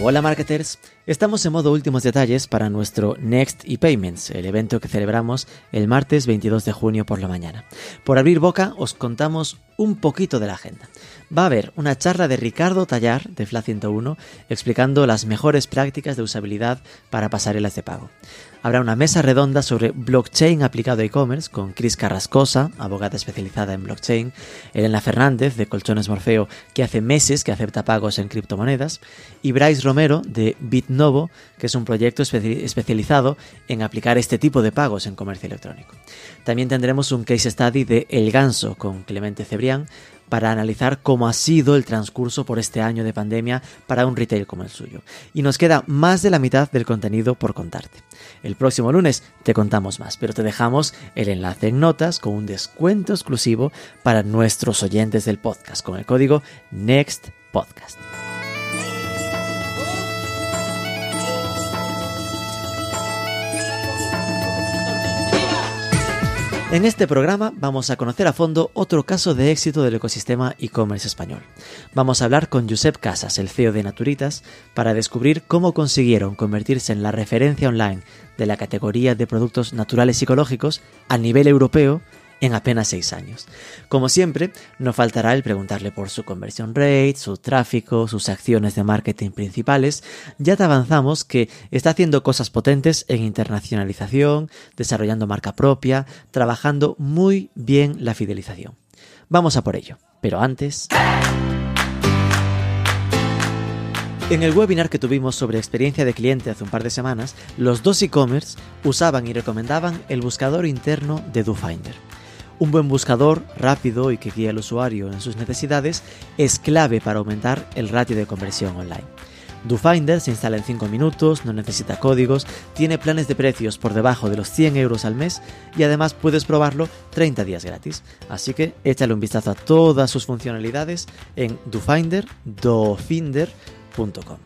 Hola marketers, estamos en modo últimos detalles para nuestro Next ePayments, el evento que celebramos el martes 22 de junio por la mañana. Por abrir boca os contamos un poquito de la agenda. Va a haber una charla de Ricardo Tallar de FLA 101 explicando las mejores prácticas de usabilidad para pasarelas de pago. Habrá una mesa redonda sobre blockchain aplicado a e-commerce con Cris Carrascosa, abogada especializada en blockchain, Elena Fernández de Colchones Morfeo, que hace meses que acepta pagos en criptomonedas, y Bryce Romero de BitNovo, que es un proyecto especializado en aplicar este tipo de pagos en comercio electrónico. También tendremos un case study de El Ganso con Clemente Cebrián, para analizar cómo ha sido el transcurso por este año de pandemia para un retail como el suyo. Y nos queda más de la mitad del contenido por contarte. El próximo lunes te contamos más, pero te dejamos el enlace en notas con un descuento exclusivo para nuestros oyentes del podcast con el código NEXTPODCAST. En este programa vamos a conocer a fondo otro caso de éxito del ecosistema e-commerce español. Vamos a hablar con Josep Casas, el CEO de Naturitas, para descubrir cómo consiguieron convertirse en la referencia online de la categoría de productos naturales psicológicos a nivel europeo en apenas seis años. Como siempre, no faltará el preguntarle por su conversión rate, su tráfico, sus acciones de marketing principales. Ya te avanzamos que está haciendo cosas potentes en internacionalización, desarrollando marca propia, trabajando muy bien la fidelización. Vamos a por ello. Pero antes... En el webinar que tuvimos sobre experiencia de cliente hace un par de semanas, los dos e-commerce usaban y recomendaban el buscador interno de DoFinder. Un buen buscador rápido y que guíe al usuario en sus necesidades es clave para aumentar el ratio de conversión online. DoFinder se instala en 5 minutos, no necesita códigos, tiene planes de precios por debajo de los 100 euros al mes y además puedes probarlo 30 días gratis. Así que échale un vistazo a todas sus funcionalidades en dofinder, dofinder.com.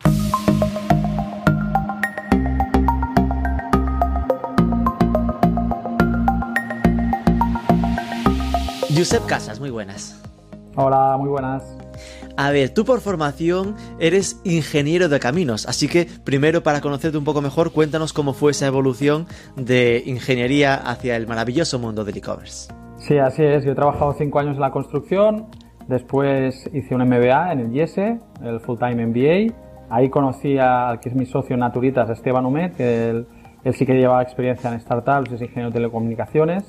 Josep Casas, muy buenas. Hola, muy buenas. A ver, tú por formación eres ingeniero de caminos, así que primero para conocerte un poco mejor, cuéntanos cómo fue esa evolución de ingeniería hacia el maravilloso mundo del e-commerce. Sí, así es. Yo he trabajado cinco años en la construcción, después hice un MBA en el IESE, el Full Time MBA. Ahí conocí al que es mi socio Naturitas, Esteban Humet, que él, él sí que llevaba experiencia en startups, es ingeniero de telecomunicaciones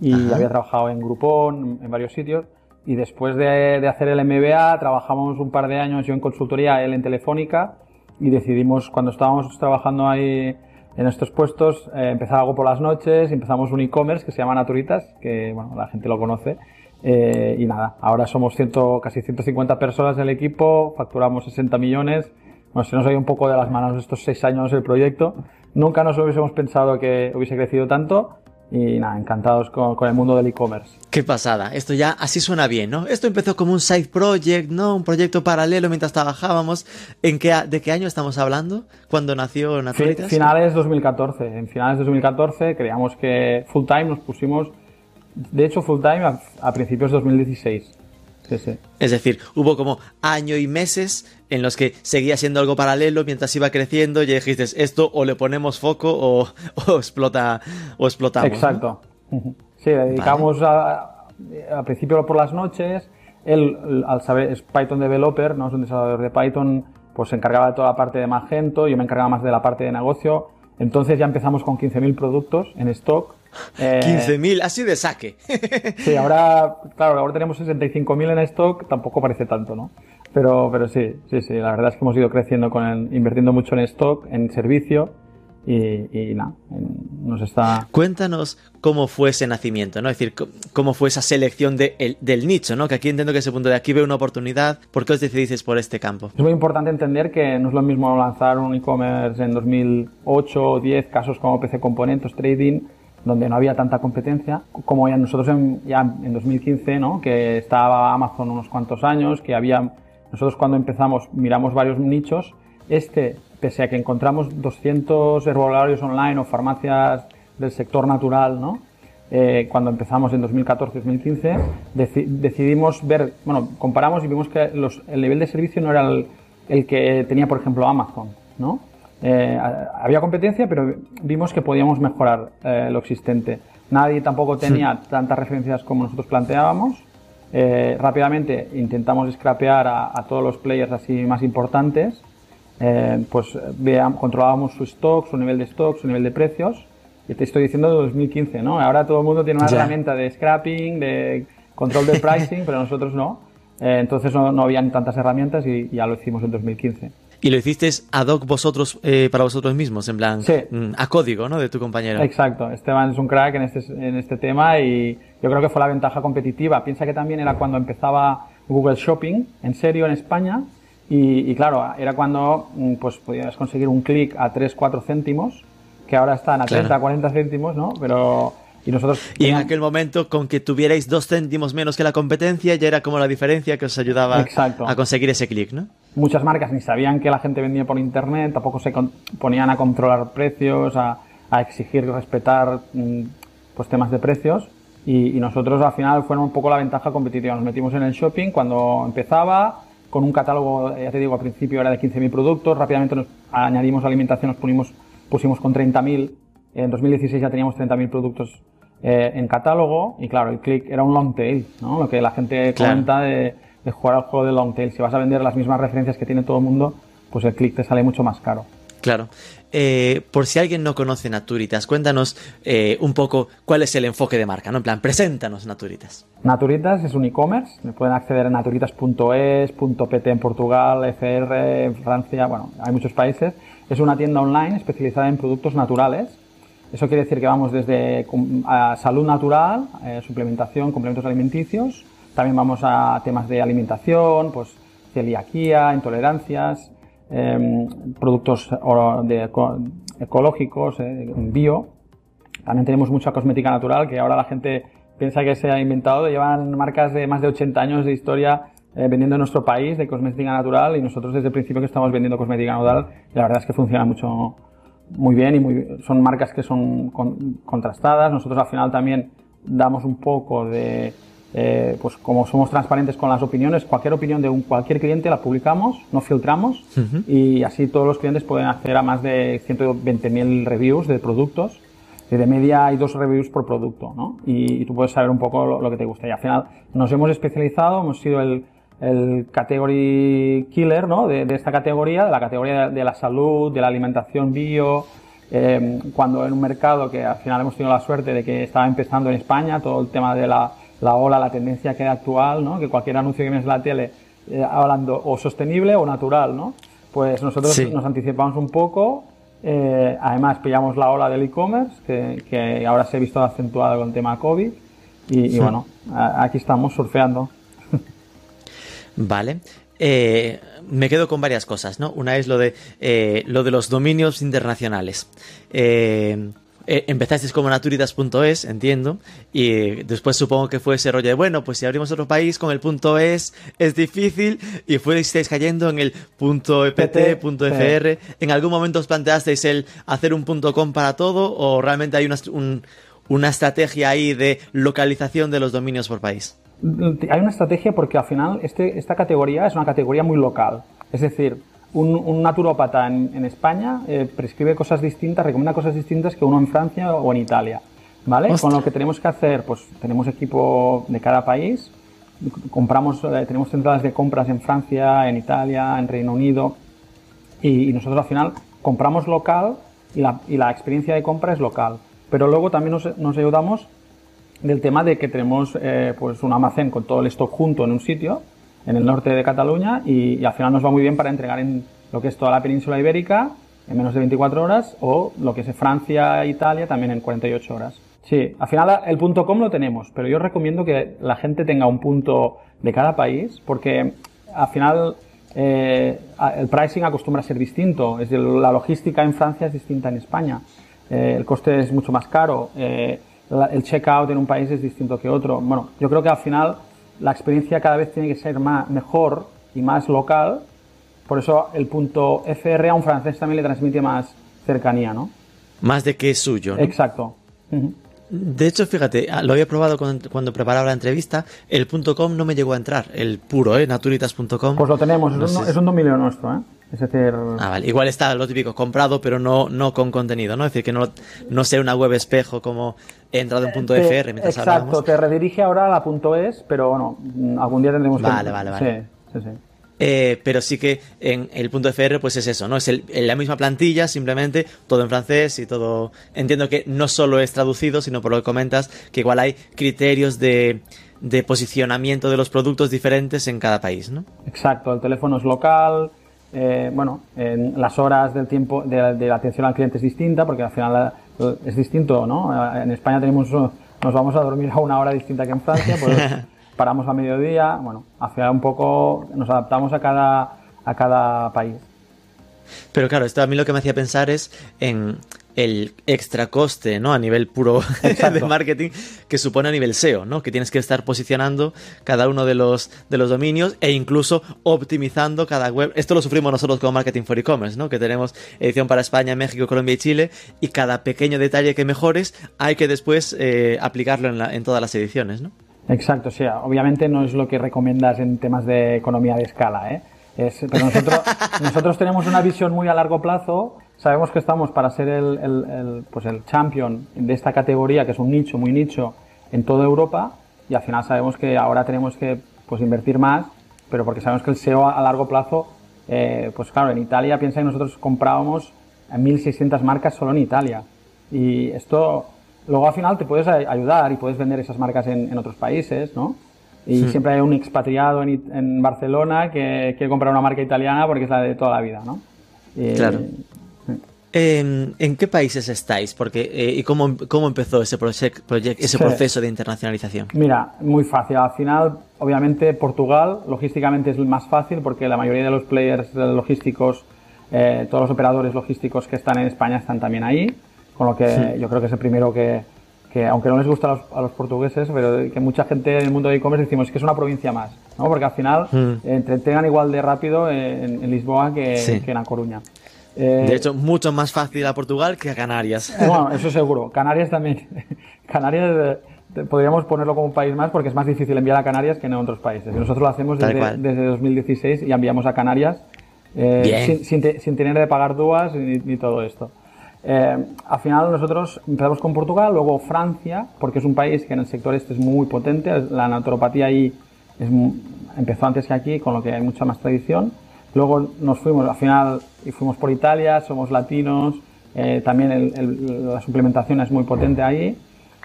y había trabajado en Groupon, en varios sitios. Y después de, hacer el MBA, trabajamos un par de años yo en consultoría, él en Telefónica, y decidimos, cuando estábamos trabajando ahí en estos puestos, eh, empezar algo por las noches, empezamos un e-commerce que se llama Naturitas, que bueno, la gente lo conoce. Eh, y nada, ahora somos ciento, casi 150 personas en el equipo, facturamos 60 millones. Bueno, se nos ha ido un poco de las manos estos seis años el proyecto. Nunca nos hubiésemos pensado que hubiese crecido tanto, y nada, encantados con, el mundo del e-commerce. Qué pasada, esto ya así suena bien, ¿no? Esto empezó como un side project, ¿no? Un proyecto paralelo mientras trabajábamos. ¿En qué, ¿De qué año estamos hablando? ¿Cuándo nació Naturitas? Finales 2014. En finales de 2014 creíamos que full time nos pusimos, de hecho full time a, a principios de 2016. Es decir, hubo como año y meses en los que seguía siendo algo paralelo mientras iba creciendo y dijiste, esto o le ponemos foco o, explota o explotamos. Exacto. Sí, dedicamos a, principio por las noches. Él, al saber, es Python developer, no es un desarrollador de Python, pues se encargaba de toda la parte de Magento, yo me encargaba más de la parte de negocio. Entonces ya empezamos con 15.000 productos en stock 15.000, eh, así de saque. sí, ahora, claro, ahora tenemos 65.000 en stock, tampoco parece tanto, ¿no? Pero, pero sí, sí, sí, la verdad es que hemos ido creciendo con invirtiendo mucho en stock, en servicio y, nada, nos está... Cuéntanos cómo fue ese nacimiento, ¿no? Es decir, cómo fue esa selección del nicho, ¿no? Que aquí entiendo que ese punto de aquí veo una oportunidad. ¿Por qué os decidís por este campo? Es muy importante entender que no es lo mismo lanzar un e-commerce en 2008 o 10, casos como PC Componentes, Trading, donde no había tanta competencia, como ya nosotros en, ya en 2015, ¿no? que estaba Amazon unos cuantos años, que había, nosotros cuando empezamos miramos varios nichos este, pese a que encontramos 200 herbolarios online o farmacias del sector natural, ¿no? Eh, cuando empezamos en 2014-2015, decidimos ver, bueno, comparamos y vimos que el nivel de servicio no era el, que tenía, por ejemplo, Amazon, ¿no? Eh, había competencia, pero vimos que podíamos mejorar eh, lo existente. Nadie tampoco tenía tantas referencias como nosotros planteábamos. rápidamente intentamos scrapear a, a, todos los players así más importantes. pues veamos, controlábamos su stock, su nivel de stock, su nivel de precios y te estoy diciendo de 2015, ¿no? Ahora todo el mundo tiene una herramienta de scrapping, de control de pricing, pero nosotros no. Eh, entonces no, no habían tantas herramientas y ya lo hicimos en 2015. Y lo hicisteis ad hoc vosotros, eh, para vosotros mismos, en plan, sí. Mm, a código, ¿no? De tu compañero. Exacto. Esteban es un crack en este, en este tema y yo creo que fue la ventaja competitiva. Piensa que también era cuando empezaba Google Shopping, en serio, en España. Y, y claro, era cuando mm, pues podías conseguir un clic a 3, 4 céntimos que ahora están a 30, 40 céntimos, ¿no? Pero... Y nosotros... Y en aquel momento, con que tuvierais dos céntimos menos que la competencia, ya era como la diferencia que os ayudaba a conseguir ese clic, ¿no? Muchas marcas ni sabían que la gente vendía por internet, tampoco se ponían a controlar precios, a, exigir y respetar mm, pues temas de precios. Y, nosotros al final fueron un poco la ventaja competitiva. Nos metimos en el shopping cuando empezaba, con un catálogo, ya te digo, al principio era de 15.000 productos, rápidamente nos añadimos alimentación, nos pusimos pusimos con 30.000, en 2016 ya teníamos 30.000 productos eh, en catálogo y claro, el click era un long tail, ¿no? Lo que la gente comenta de, jugar al juego de long tail. Si vas a vender las mismas referencias que tiene todo el mundo, pues el click te sale mucho más caro. Claro. Eh, por si alguien no conoce Naturitas, cuéntanos eh, un poco cuál es el enfoque de marca, ¿no? En plan, preséntanos Naturitas. Naturitas es un e-commerce, pueden acceder a naturitas.es, .pt en Portugal, FR en Francia, bueno, hay muchos países. Es una tienda online especializada en productos naturales. Eso quiere decir que vamos desde salud natural, eh, suplementación, complementos alimenticios. También vamos a temas de alimentación, pues celiaquía, intolerancias, em, productos ecológicos, eh, bio. También tenemos mucha cosmética natural que ahora la gente piensa que se ha inventado. Llevan marcas de más de 80 años de historia eh, vendiendo en nuestro país de cosmética natural y nosotros desde el principio que estamos vendiendo cosmética natural la verdad es que funciona mucho muy bien y muy, son marcas que son contrastadas. Nosotros al final también damos un poco de, eh, pues como somos transparentes con las opiniones, cualquier opinión de un, cualquier cliente la publicamos, no filtramos y así todos los clientes pueden acceder a más de 120.000 reviews de productos. Y de media hay dos reviews por producto, ¿no? Y, tú puedes saber un poco lo, lo, que te gusta. Y al final nos hemos especializado, hemos sido el, el category killer ¿no? de, esta categoría, de la categoría de, la salud, de la alimentación bio, eh, cuando en un mercado que al final hemos tenido la suerte de que estaba empezando en España, todo el tema de la, la ola, la tendencia que hay actual, ¿no? que cualquier anuncio que ves en la tele eh, hablando o sostenible o natural, ¿no? pues nosotros nos anticipamos un poco, eh, además pillamos la ola del e-commerce, que, que, ahora se ha visto acentuada con el tema COVID, y, y bueno, aquí estamos surfeando. Vale. Eh, me quedo con varias cosas, ¿no? Una es lo de, eh, lo de los dominios internacionales. Eh, empezasteis como naturitas.es, entiendo, y después supongo que fue ese rollo de, bueno, pues si abrimos otro país con el punto .es es difícil, y fuisteis cayendo en el punto .ept, punto .fr. ¿En algún momento os planteasteis el hacer un punto .com para todo, o realmente hay una, una estrategia ahí de localización de los dominios por país? Hay una estrategia porque al final este, esta categoría es una categoría muy local. Es decir, un, un naturópata en, España eh, prescribe cosas distintas, recomienda cosas distintas que uno en Francia o en Italia. ¿Vale? Con lo que tenemos que hacer, pues tenemos equipo de cada país, compramos, eh, tenemos centrales de compras en Francia, en Italia, en Reino Unido, y, nosotros al final compramos local y la, y la, experiencia de compra es local. Pero luego también nos, nos ayudamos del tema de que tenemos eh, pues un almacén con todo el stock junto en un sitio, en el norte de Cataluña, y, al final nos va muy bien para entregar en lo que es toda la península ibérica en menos de 24 horas o lo que es Francia e Italia también en 48 horas. Sí, al final el punto .com lo tenemos, pero yo recomiendo que la gente tenga un punto de cada país porque al final eh, el pricing acostumbra a ser distinto. Es la logística en Francia es distinta en España. Eh, el coste es mucho más caro el checkout en un país es distinto que otro. Bueno, yo creo que al final la experiencia cada vez tiene que ser más, mejor y más local Por eso el punto FR a un francés también le transmite más cercanía, ¿no? Más de que es suyo. ¿no? Exacto. De hecho, fíjate, ah, lo había probado cuando, cuando, preparaba la entrevista. El .com no me llegó a entrar. El puro, ¿eh? Naturitas.com. Pues lo tenemos. No es, un, es, un, dominio nuestro, ¿eh? Es decir... Ah, vale. Igual está lo típico, comprado, pero no, no con contenido, ¿no? Es decir, que no, no sea una web espejo como he entrado en punto te, .fr mientras Exacto, hablábamos. te redirige ahora a la punto .es, pero bueno, algún día tendremos vale, que... Vale, vale, Sí, sí, sí. Eh, pero sí que en el punto FR pues es eso, ¿no? Es el, la misma plantilla, simplemente todo en francés y todo... Entiendo que no solo es traducido, sino por lo que comentas, que igual hay criterios de, de posicionamiento de los productos diferentes en cada país, ¿no? Exacto, el teléfono es local, eh, bueno, en las horas del tiempo de, de, la atención al cliente es distinta, porque al final es distinto, ¿no? En España tenemos, nos vamos a dormir a una hora distinta que en Francia, pues paramos a mediodía, bueno, hacia un poco nos adaptamos a cada, a cada país. Pero claro, esto a mí lo que me hacía pensar es en el extra coste, ¿no? A nivel puro de marketing que supone a nivel SEO, ¿no? Que tienes que estar posicionando cada uno de los, de los dominios e incluso optimizando cada web. Esto lo sufrimos nosotros como Marketing for E-Commerce, ¿no? Que tenemos edición para España, México, Colombia y Chile y cada pequeño detalle que mejores hay que después eh, aplicarlo en, la, en todas las ediciones, ¿no? Exacto, sí. Obviamente no es lo que recomiendas en temas de economía de escala, ¿eh? Es, pero nosotros, nosotros tenemos una visión muy a largo plazo. Sabemos que estamos para ser el, el, el, pues el champion de esta categoría, que es un nicho, muy nicho, en toda Europa. Y al final sabemos que ahora tenemos que pues, invertir más, pero porque sabemos que el SEO a, a largo plazo, eh, pues claro, en Italia, piensa que nosotros comprábamos 1.600 marcas solo en Italia. Y esto luego al final te puedes ayudar y puedes vender esas marcas en, en otros países, ¿no? Y sí. siempre hay un expatriado en, en, Barcelona que quiere comprar una marca italiana porque es la de toda la vida, ¿no? Y, claro. ¿En, ¿En, qué países estáis? Porque, eh, ¿Y cómo, cómo empezó ese, project, project, ese sí. proceso de internacionalización? Mira, muy fácil. Al final, obviamente, Portugal logísticamente es el más fácil porque la mayoría de los players logísticos, eh, todos los operadores logísticos que están en España están también ahí. Con lo que sí. yo creo que es el primero que, que aunque no les gusta a los, a los, portugueses, pero que mucha gente en el mundo de e-commerce decimos que es una provincia más, ¿no? Porque al final mm. eh, entretengan igual de rápido en, en Lisboa que, sí. que, en La Coruña. Eh, de hecho, mucho más fácil a Portugal que a Canarias. Eh, bueno, eso seguro. Canarias también. Canarias eh, podríamos ponerlo como un país más porque es más difícil enviar a Canarias que en otros países. Y nosotros lo hacemos desde, desde 2016 y enviamos a Canarias sin, sin, te, sin, tener de pagar ni, ni todo esto. Eh, al final nosotros empezamos con Portugal, luego Francia, porque es un país que en el sector este es muy potente, la naturopatía ahí es, empezó antes que aquí, con lo que hay mucha más tradición. Luego nos fuimos, al final, y fuimos por Italia, somos latinos, eh, también el, el, la suplementación es muy potente ahí.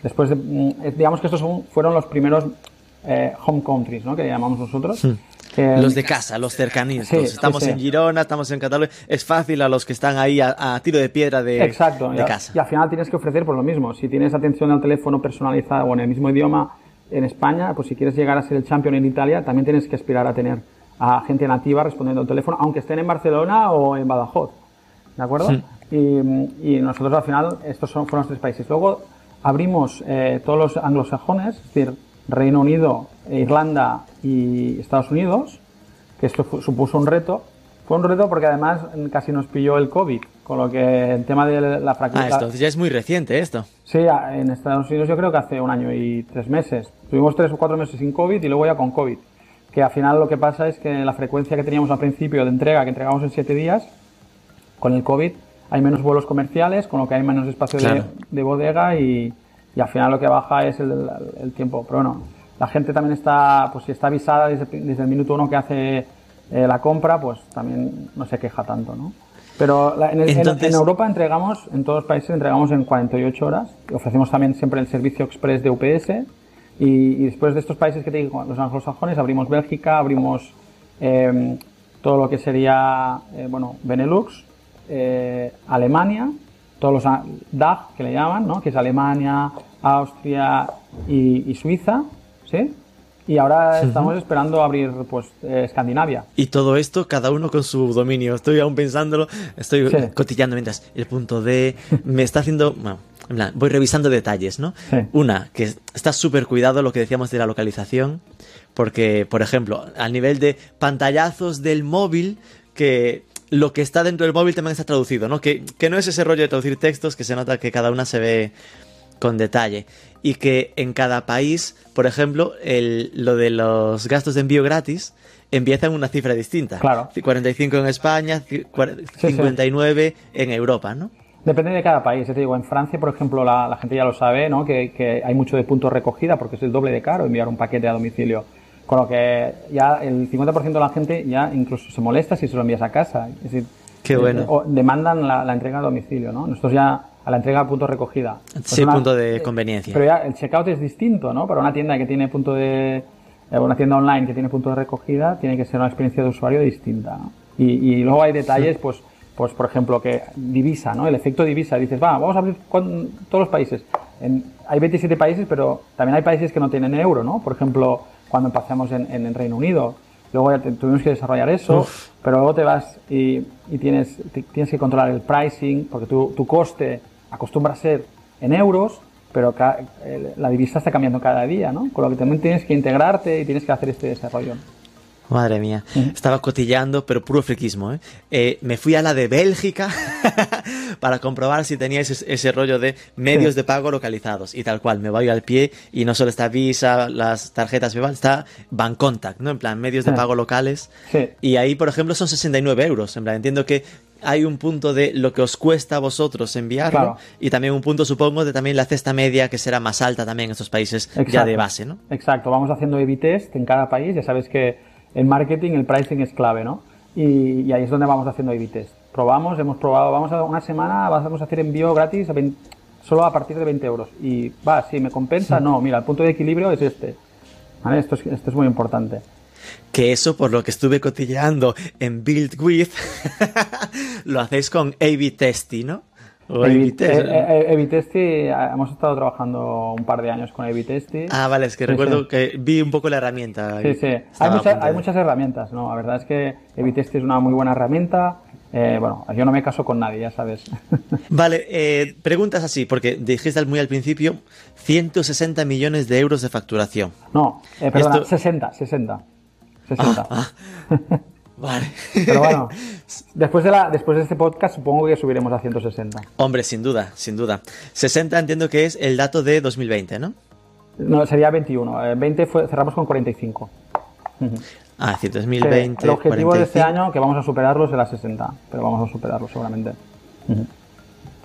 Después, de, digamos que estos fueron los primeros eh, home countries, ¿no? que llamamos nosotros. Sí. Eh, los de casa, los cercaníos. Sí, estamos sí, sí. en Girona, estamos en Cataluña. Es fácil a los que están ahí a, a tiro de piedra de, Exacto, de y a, casa. Y al final tienes que ofrecer por lo mismo. Si tienes atención al teléfono personalizada o en el mismo idioma en España, pues si quieres llegar a ser el champion en Italia, también tienes que aspirar a tener a gente nativa respondiendo al teléfono, aunque estén en Barcelona o en Badajoz. ¿De acuerdo? Y, y, nosotros al final, estos son, fueron los tres países. Luego abrimos eh, todos los anglosajones, es decir, Reino Unido, Irlanda y Estados Unidos que esto supuso un reto. Fue un reto porque además casi nos pilló el COVID, con lo que el tema de la fractura... Ah, entonces ya es muy reciente esto. Sí, en Estados Unidos yo creo que hace un año y tres meses. Tuvimos tres o cuatro meses sin COVID y luego ya con COVID. Que al final lo que pasa es que la frecuencia que teníamos al principio de entrega, que entregamos en siete días, con el COVID hay menos vuelos comerciales, con lo que hay menos espacio claro. de, de, bodega y, y, al final lo que baja es el, el tiempo. Pero bueno, la gente también está, pues si está avisada desde, desde el minuto uno que hace eh, la compra, pues también no se queja tanto, ¿no? Pero la, en, el, Entonces... en, en, Europa entregamos, en todos los países entregamos en 48 horas. Ofrecemos también siempre el servicio express de UPS. Y, y después de estos países que te digo, los anglosajones, abrimos Bélgica, abrimos eh, todo lo que sería, eh, bueno, Benelux, eh, Alemania, todos los DAG que le llaman, ¿no? Que es Alemania, Austria y, y Suiza ¿sí? Y ahora estamos esperando abrir pues eh, Escandinavia. Y todo esto, cada uno con su dominio. Estoy aún pensándolo, estoy sí. cotillando mientras el punto D me está haciendo. Bueno, voy revisando detalles, ¿no? Sí. Una, que está súper cuidado lo que decíamos de la localización, porque, por ejemplo, al nivel de pantallazos del móvil, que lo que está dentro del móvil también está traducido, ¿no? Que, que no es ese rollo de traducir textos que se nota que cada una se ve con detalle. Y que en cada país, por ejemplo, el, lo de los gastos de envío gratis empieza en una cifra distinta. Claro. 45 en España, 59 en Europa, ¿no? Depende de cada país. Te digo, en Francia, por ejemplo, la, la gente ya lo sabe, ¿no? Que, que, hay mucho de puntos recogida porque es el doble de caro enviar un paquete a domicilio. Con lo que ya el 50% de la gente ya incluso se molesta si se lo envías a casa. Es decir, Qué bueno. eh, o demandan la, la, entrega a domicilio, ¿no? Nosotros ya a la entrega a punto recogida. Pues sí, una, punto de conveniencia. Pero ya el checkout es distinto, ¿no? Para una tienda que tiene punto de eh, una tienda online que tiene punto de recogida tiene que ser una experiencia de usuario distinta. ¿no? Y, y, luego hay detalles, pues, pues por ejemplo, que divisa, ¿no? El efecto divisa. Dices, va, vamos a abrir todos los países. En, hay 27 países, pero también hay países que no tienen euro, ¿no? Por ejemplo, cuando empezamos en, en el Reino Unido. Luego ya te, tuvimos que desarrollar eso, Uf. pero luego te vas y, y tienes, te, tienes que controlar el pricing, porque tu, tu coste acostumbra a ser en euros, pero la divisa está cambiando cada día, ¿no? Con lo que también tienes que integrarte y tienes que hacer este desarrollo. Madre mía, estaba cotillando, pero puro friquismo. ¿eh? Eh, me fui a la de Bélgica para comprobar si tenía ese, ese rollo de medios de pago localizados. Y tal cual, me voy al pie y no solo está Visa, las tarjetas Vival, está Bancontact, ¿no? En plan, medios de pago locales. Sí. Y ahí, por ejemplo, son 69 euros. En plan, entiendo que hay un punto de lo que os cuesta a vosotros enviarlo Claro. y también un punto, supongo, de también la cesta media que será más alta también en estos países ya de base, ¿no? Exacto, vamos haciendo A-B test en cada país. Ya sabes que en marketing el pricing es clave, ¿no? Y, y ahí es donde vamos haciendo A-B test. Probamos, hemos probado, vamos a una semana, vamos a hacer envío gratis a 20 solo a partir de 20 euros. Y va, si me compensa, no, mira, el punto de equilibrio es este. ¿Vale? Esto, es, esto es muy importante. Que eso, por lo que estuve cotilleando en Build With, lo hacéis con A-B testing, ¿no? Eh, eh, A-B testing, eh, hemos estado trabajando un par de años con testing. Ah, vale, es que Sí, recuerdo sí. que vi un poco la herramienta. Sí, sí. Hay, mucha- muchas herramientas, ¿no? La verdad es que A-B-Test es una muy buena herramienta. Eh, bueno, yo no me caso con nadie, ya sabes. Vale, eh, preguntas así, porque dijiste muy al principio 160 millones de euros de facturación. no, eh, perdona, Esto- 60, 60. 60. Ah, Vale. Pero bueno, después de, la, después de este podcast supongo que subiremos a 160. Hombre, sin duda, sin duda. 60 entiendo que es el dato de 2020, ¿no? No, sería 21. Eh, 20 fue, cerramos con 45. Ujú. Ah, es decir, Sí, 2020. el objetivo de este 45. año, que vamos a superarlo, será 60. Pero vamos a superarlo seguramente.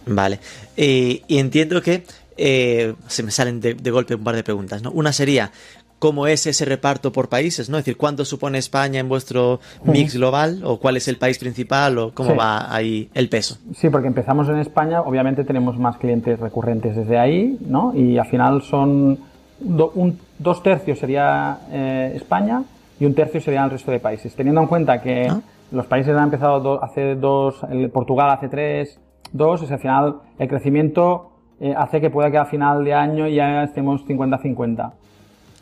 Vale. Eh, y entiendo que eh, se me salen de, de golpe un par de preguntas, ¿no? Una sería, ¿cómo es ese reparto por países, no? Es decir, ¿cuánto supone España en vuestro mix global? ¿O cuál es el país principal? ¿O cómo Sí. va ahí el peso? Sí, porque empezamos en España, obviamente tenemos más clientes recurrentes desde ahí, ¿no? Y al final son do- un- dos tercios sería eh, España y un tercio sería el resto de países. Teniendo en cuenta que Ah. los países han empezado do- hace dos, el Portugal hace tres, dos, es al final el crecimiento eh, hace que pueda que a final de año ya estemos 50-50.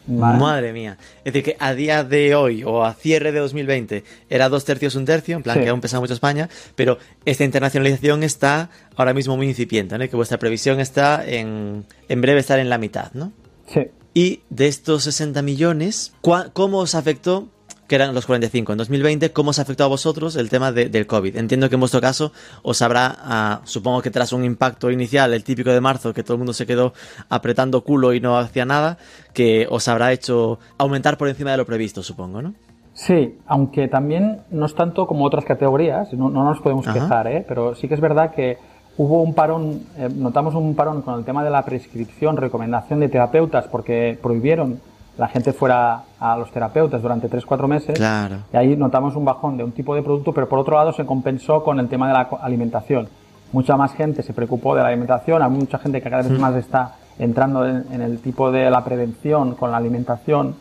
¿Vale? Madre mía. Es decir, que a día de hoy o a cierre de 2020 era dos tercios, un tercio, en plan Sí. que aún pesa mucho España, pero esta internacionalización está ahora mismo muy incipiente, ¿no? Que vuestra previsión está en, en breve estar en la mitad, ¿no? Sí. Y de estos 60 millones, ¿cuá- ¿cómo os afectó, que eran los 45 en 2020, cómo os afectó a vosotros el tema de- del COVID? Entiendo que en vuestro caso os habrá, ah, supongo que tras un impacto inicial, el típico de marzo, que todo el mundo se quedó apretando culo y no hacía nada, que os habrá hecho aumentar por encima de lo previsto, supongo, ¿no? Sí, aunque también no es tanto como otras categorías, no, no nos podemos Ajá. quejar, ¿eh? pero sí que es verdad que hubo un parón, eh, notamos un parón con el tema de la prescripción, recomendación de terapeutas, porque prohibieron la gente fuera a los terapeutas durante 3-4 meses. Claro. Y ahí notamos un bajón de un tipo de producto, pero por otro lado se compensó con el tema de la alimentación. Mucha más gente se preocupó de la alimentación, hay mucha gente que cada vez más está entrando en, en el tipo de la prevención con la alimentación,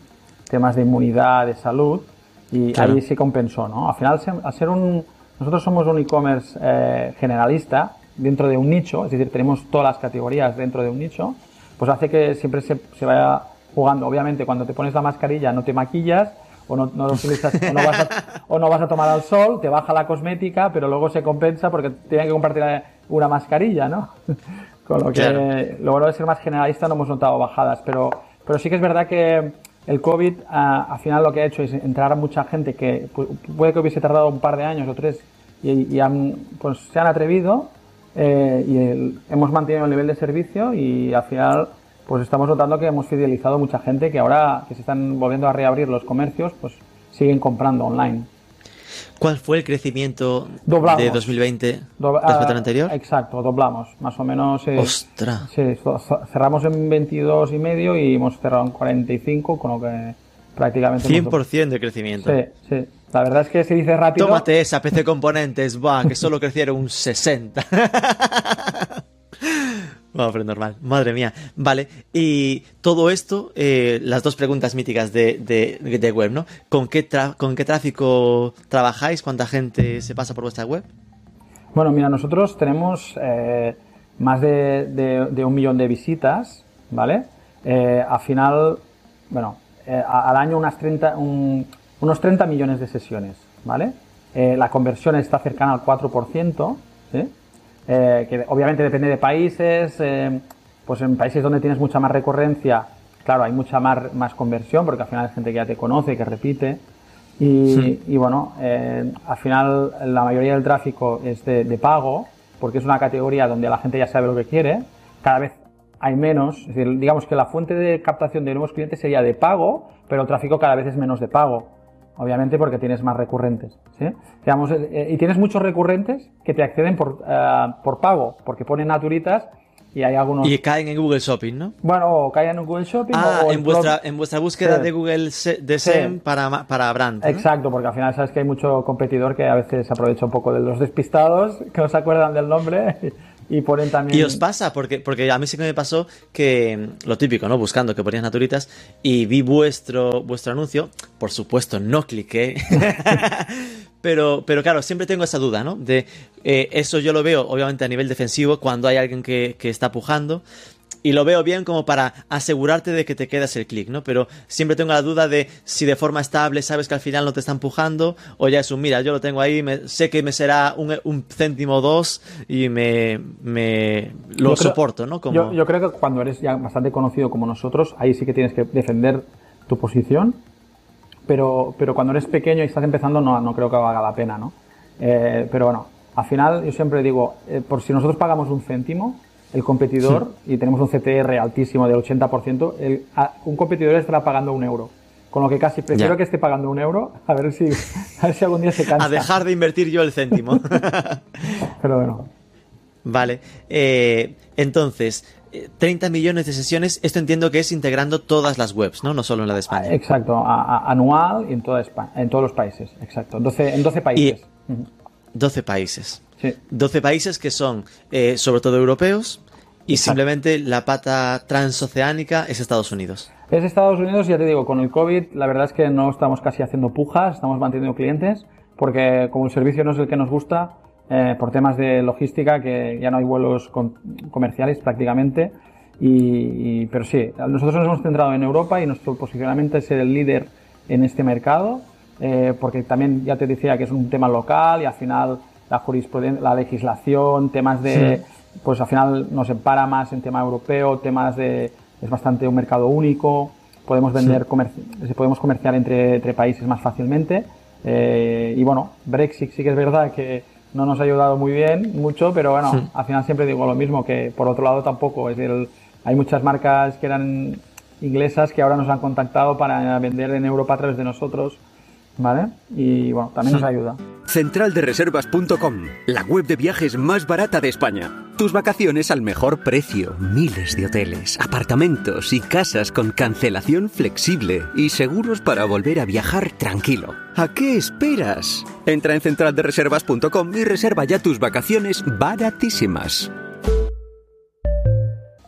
temas de inmunidad, de salud, y Claro. ahí se compensó, ¿no? Al final, se- al ser un... Nosotros somos un e-commerce eh, generalista dentro de un nicho, es decir, tenemos todas las categorías dentro de un nicho, pues hace que siempre se, se vaya jugando. Obviamente, cuando te pones la mascarilla no te maquillas o no, no utilizas o no, vas a, o no vas a tomar al sol, te baja la cosmética, pero luego se compensa porque tienen que compartir una mascarilla, ¿no? Con lo que Claro. lo bueno de ser más generalista no hemos notado bajadas, pero, pero sí que es verdad que el COVID ah, al final lo que ha hecho es entrar a mucha gente que puede que hubiese tardado un par de años o tres y, han, pues, se han atrevido eh, y hemos mantenido el nivel de servicio y al final pues estamos notando que hemos fidelizado mucha gente que ahora que se están volviendo a reabrir los comercios pues siguen comprando online. ¿Cuál fue el crecimiento de 2020 respecto al ah, anterior? Exacto, doblamos, más o menos. Eh, ¡Ostras! Sí, cerramos en 22 y medio y hemos cerrado en 45, con lo que prácticamente... 100% de crecimiento. Sí, sí. La verdad es que se dice rápido. Tómate esa PC Componentes, va, que solo crecieron un 60. Normal. Madre mía. Vale. Y todo esto, eh, las dos preguntas míticas de, de, web, ¿no? ¿Con qué, ¿Con qué tráfico trabajáis? ¿Cuánta gente se pasa por vuestra web? Bueno, mira, nosotros tenemos eh, más de, un millón de visitas, ¿vale? Eh, al final, bueno, al año unas 30, unos 30 millones de sesiones, ¿vale? la conversión está cercana al 4%, ¿sí? Eh, que obviamente depende de países, eh, pues en países donde tienes mucha más recurrencia, claro, hay mucha más, más conversión, porque al final es gente que ya te conoce, que repite. Y, bueno, eh, al final la mayoría del tráfico es de, pago, porque es una categoría donde la gente ya sabe lo que quiere. Cada vez hay menos, es decir, digamos que la fuente de captación de nuevos clientes sería de pago, pero el tráfico cada vez es menos de pago obviamente porque tienes más recurrentes. ¿sí? Digamos, eh, eh, y tienes muchos recurrentes que te acceden por, eh, por pago, porque ponen naturitas y hay algunos... Y caen en Google Shopping, ¿no? Bueno, caen en Google Shopping. Ah, en, vuestra, en vuestra búsqueda de Google de SEM para, para brand. Exacto, porque al final sabes que hay mucho competidor que a veces aprovecha un poco de los despistados, que no se acuerdan del nombre y ponen también... ¿Y os pasa? Porque, porque a mí sí que me pasó que mm, lo típico, ¿no? Buscando que ponías naturitas y vi vuestro, vuestro anuncio. Por supuesto, no cliqué. pero, pero claro, siempre tengo esa duda, ¿no? De eh, eso yo lo veo, obviamente, a nivel defensivo, cuando hay alguien que, que está pujando y lo veo bien como para asegurarte de que te quedas el clic, ¿no? Pero siempre tengo la duda de si de forma estable sabes que al final no te está empujando o ya es un, mira, yo lo tengo ahí, sé que me será un, céntimo o dos y me, lo soporto, ¿no? Como... Yo, creo que cuando eres ya bastante conocido como nosotros, ahí sí que tienes que defender tu posición, pero, pero cuando eres pequeño y estás empezando no, no creo que valga la pena, ¿no? Eh, pero bueno, al final yo siempre digo, eh, por si nosotros pagamos un céntimo, el competidor, y tenemos un CTR altísimo del 80%, el, un competidor estará pagando un euro. Con lo que casi prefiero que esté pagando un euro, a ver si, a ver si algún día se cansa. A dejar de invertir yo el céntimo. Pero bueno. Vale. Eh, entonces, 30 millones de sesiones, esto entiendo que es integrando todas las webs, ¿no? No solo en la de España. Exacto, anual y en, toda España, en todos los países, exacto. 12, en 12 países. 12 países. 12 países que son eh, sobre todo europeos y simplemente la pata transoceánica es Estados Unidos. Es Estados Unidos, ya te digo, con el COVID la verdad es que no estamos casi haciendo pujas, estamos manteniendo clientes porque como el servicio no es el que nos gusta, eh, por temas de logística, que ya no hay vuelos comerciales prácticamente. Y, pero sí, nosotros nos hemos centrado en Europa y nuestro posicionamiento es ser el líder en este mercado, eh, porque también ya te decía que es un tema local y al final la jurisprudencia, la legislación, temas de, pues al final nos empara más en tema europeo, temas de, es bastante un mercado único, podemos vender, podemos comerciar entre, entre países más fácilmente. Eh, y bueno, Brexit sí que es verdad que no nos ha ayudado muy bien, mucho, pero bueno, al final siempre digo lo mismo, que por otro lado tampoco, es decir, hay muchas marcas que eran inglesas que ahora nos han contactado para vender en Europa a través de nosotros ¿vale? Y bueno, también nos ayuda. Centraldereservas.com, la web de viajes más barata de España. Tus vacaciones al mejor precio, miles de hoteles, apartamentos y casas con cancelación flexible y seguros para volver a viajar tranquilo. ¿A qué esperas? Entra en centraldereservas.com y reserva ya tus vacaciones baratísimas.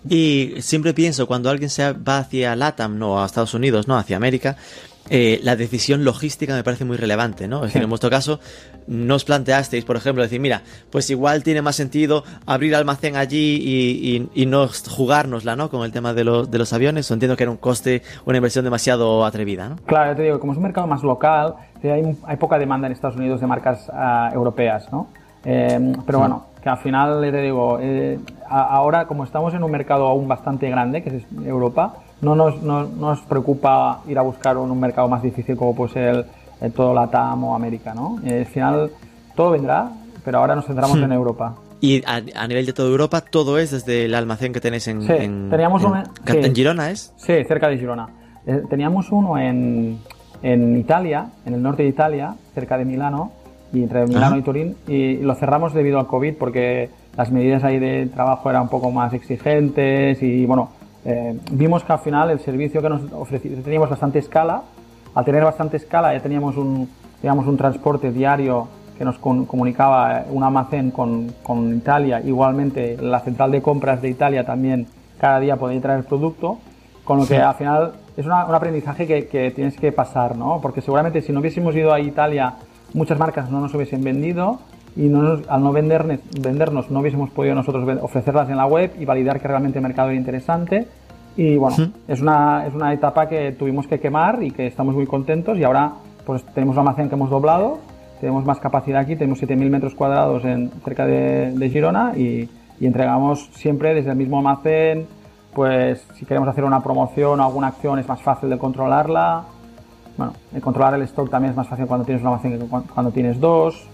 Y siempre pienso, cuando alguien se va hacia LATAM, no a Estados Unidos, no hacia América, eh, la decisión logística me parece muy relevante, ¿no? Es decir, en vuestro caso, no os planteasteis, por ejemplo, decir, mira, pues igual tiene más sentido abrir almacén allí y, no jugárnosla, ¿no? Con el tema de, de los aviones. O entiendo que era un coste, una inversión demasiado atrevida, ¿no? Claro, te digo, como es un mercado más local, hay, hay poca demanda en Estados Unidos de marcas ah, europeas, ¿no? Eh, pero bueno, que al final, te digo, eh, ahora como estamos en un mercado aún bastante grande, que es Europa, no nos, no, nos preocupa ir a buscar un, un mercado más difícil como puede ser el, todo Latam o América, ¿no? Eh, al final todo vendrá, pero ahora nos centramos Hmm. en Europa. Y a, a nivel de toda Europa, todo es desde el almacén que tenéis en, Sí, en, teníamos en, una- en sí. Girona, ¿es? Sí, cerca de Girona. Eh, teníamos uno en, en Italia, en el norte de Italia, cerca de Milano, y entre Milano Ajá. y Turín, y lo cerramos debido al COVID porque las medidas ahí de trabajo eran un poco más exigentes y bueno, eh, vimos que al final el servicio que nos ofrecía, teníamos bastante escala, al tener bastante escala ya teníamos un, digamos, un transporte diario que nos con- comunicaba eh, un almacén con, con Italia, igualmente la central de compras de Italia también cada día podía traer producto, con lo que al final es una- un aprendizaje que, que tienes que pasar, ¿no? Porque seguramente si no hubiésemos ido a Italia, muchas marcas no nos hubiesen vendido y no al no vendernos, vendernos no hubiésemos podido nosotros ofrecerlas en la web y validar que realmente el mercado era interesante. Y bueno, es, una, es una etapa que tuvimos que quemar y que estamos muy contentos y ahora pues tenemos un almacén que hemos doblado, tenemos más capacidad aquí, tenemos 7.000 metros cuadrados en, cerca de, de Girona y, y entregamos siempre desde el mismo almacén, pues si queremos hacer una promoción o alguna acción es más fácil de controlarla. Bueno, el controlar el stock también es más fácil cuando tienes un almacén que cu- cuando tienes dos.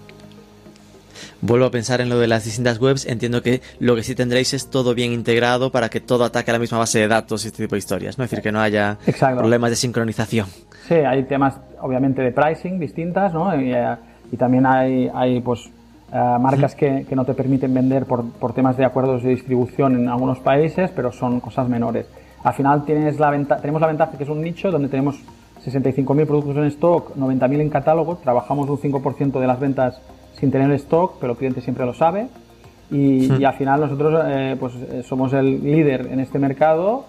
Vuelvo a pensar en lo de las distintas webs. Entiendo que lo que sí tendréis es todo bien integrado para que todo ataque a la misma base de datos y este tipo de historias, ¿no? Es decir, que no haya Exacto. problemas de sincronización. Sí, hay temas obviamente de pricing distintas, ¿no? Y, eh, y también hay, hay pues eh, marcas que, que no te permiten vender por, por temas de acuerdos de distribución en algunos países, pero son cosas menores. Al final tienes la venta- tenemos la ventaja que es un nicho donde tenemos 65.000 productos en stock, 90.000 en catálogo, trabajamos un 5% de las ventas sin tener stock, pero el cliente siempre lo sabe. Y, y al final nosotros eh, pues, eh, somos el líder en este mercado